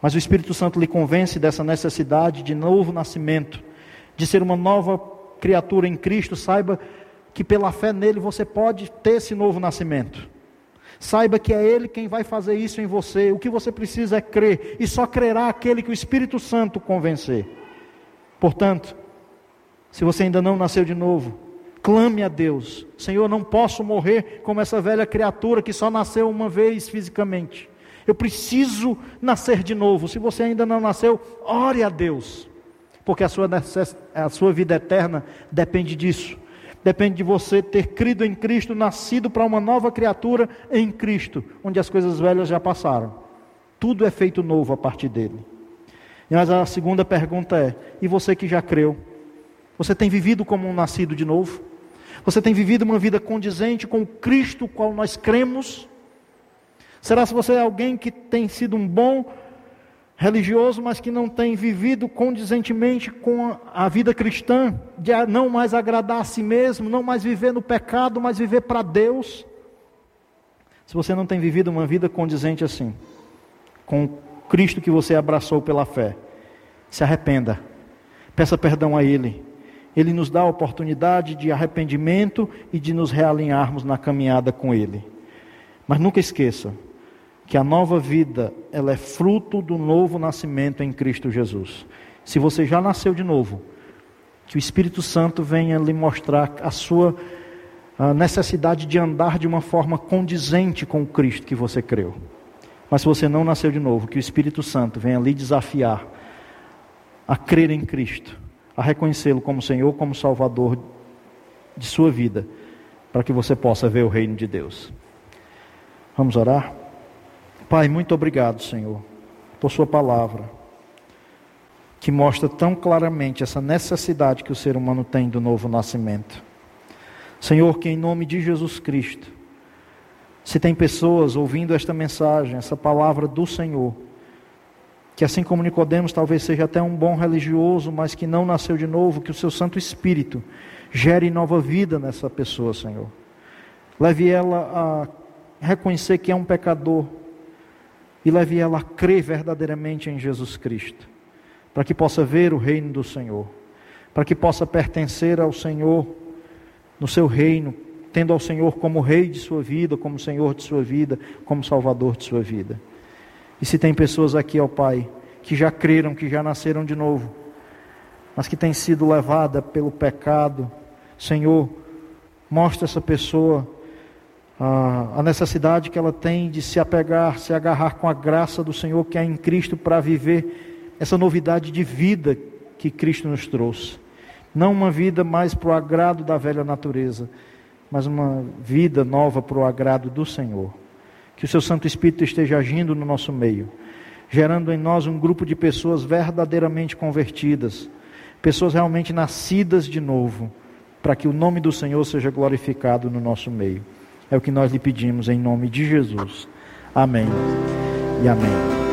Mas o Espírito Santo lhe convence dessa necessidade de novo nascimento, de ser uma nova criatura em Cristo. Saiba que pela fé nele você pode ter esse novo nascimento. Saiba que é Ele quem vai fazer isso em você. O que você precisa é crer, e só crerá aquele que o Espírito Santo convencer. Portanto, se você ainda não nasceu de novo, clame a Deus: Senhor, não posso morrer como essa velha criatura que só nasceu uma vez fisicamente. Eu preciso nascer de novo. Se você ainda não nasceu, ore a Deus, porque a sua, a sua vida eterna depende disso. Depende de você ter crido em Cristo, nascido para uma nova criatura em Cristo, onde as coisas velhas já passaram. Tudo é feito novo a partir dele. Mas a segunda pergunta é: e você que já creu? Você tem vivido como um nascido de novo? Você tem vivido uma vida condizente com o Cristo qual nós cremos? Será se você é alguém que tem sido um bom religioso, mas que não tem vivido condizentemente com a vida cristã, de não mais agradar a si mesmo, não mais viver no pecado, mas viver para Deus. Se você não tem vivido uma vida condizente assim, com Cristo que você abraçou pela fé, se arrependa, peça perdão a Ele. Ele nos dá a oportunidade de arrependimento e de nos realinharmos na caminhada com Ele. Mas nunca esqueça, que a nova vida ela é fruto do novo nascimento em Cristo Jesus. Se você já nasceu de novo, que o Espírito Santo venha lhe mostrar a sua a necessidade de andar de uma forma condizente com o Cristo que você creu. Mas se você não nasceu de novo, que o Espírito Santo venha lhe desafiar a crer em Cristo, a reconhecê-lo como Senhor, como Salvador de sua vida, para que você possa ver o reino de Deus. Vamos orar? Pai, muito obrigado, Senhor, por Sua palavra, que mostra tão claramente essa necessidade que o ser humano tem do novo nascimento. Senhor, que em nome de Jesus Cristo, se tem pessoas ouvindo esta mensagem, essa palavra do Senhor, que assim como Nicodemos talvez seja até um bom religioso, mas que não nasceu de novo, que o seu Santo Espírito gere nova vida nessa pessoa, Senhor. Leve ela a reconhecer que é um pecador, e leve ela a crer verdadeiramente em Jesus Cristo, para que possa ver o reino do Senhor, para que possa pertencer ao Senhor no seu reino, tendo ao Senhor como rei de sua vida, como Senhor de sua vida, como Salvador de sua vida. E se tem pessoas aqui, ó Pai, que já creram, que já nasceram de novo, mas que têm sido levada pelo pecado, Senhor, mostra essa pessoa a, necessidade que ela tem de se apegar, se agarrar com a graça do Senhor que é em Cristo para viver essa novidade de vida que Cristo nos trouxe. Não uma vida mais para o agrado da velha natureza, mas uma vida nova para o agrado do Senhor. Que o seu Santo Espírito esteja agindo no nosso meio, gerando em nós um grupo de pessoas verdadeiramente convertidas, pessoas realmente nascidas de novo, para que o nome do Senhor seja glorificado no nosso meio. É o que nós lhe pedimos em nome de Jesus. Amém e amém.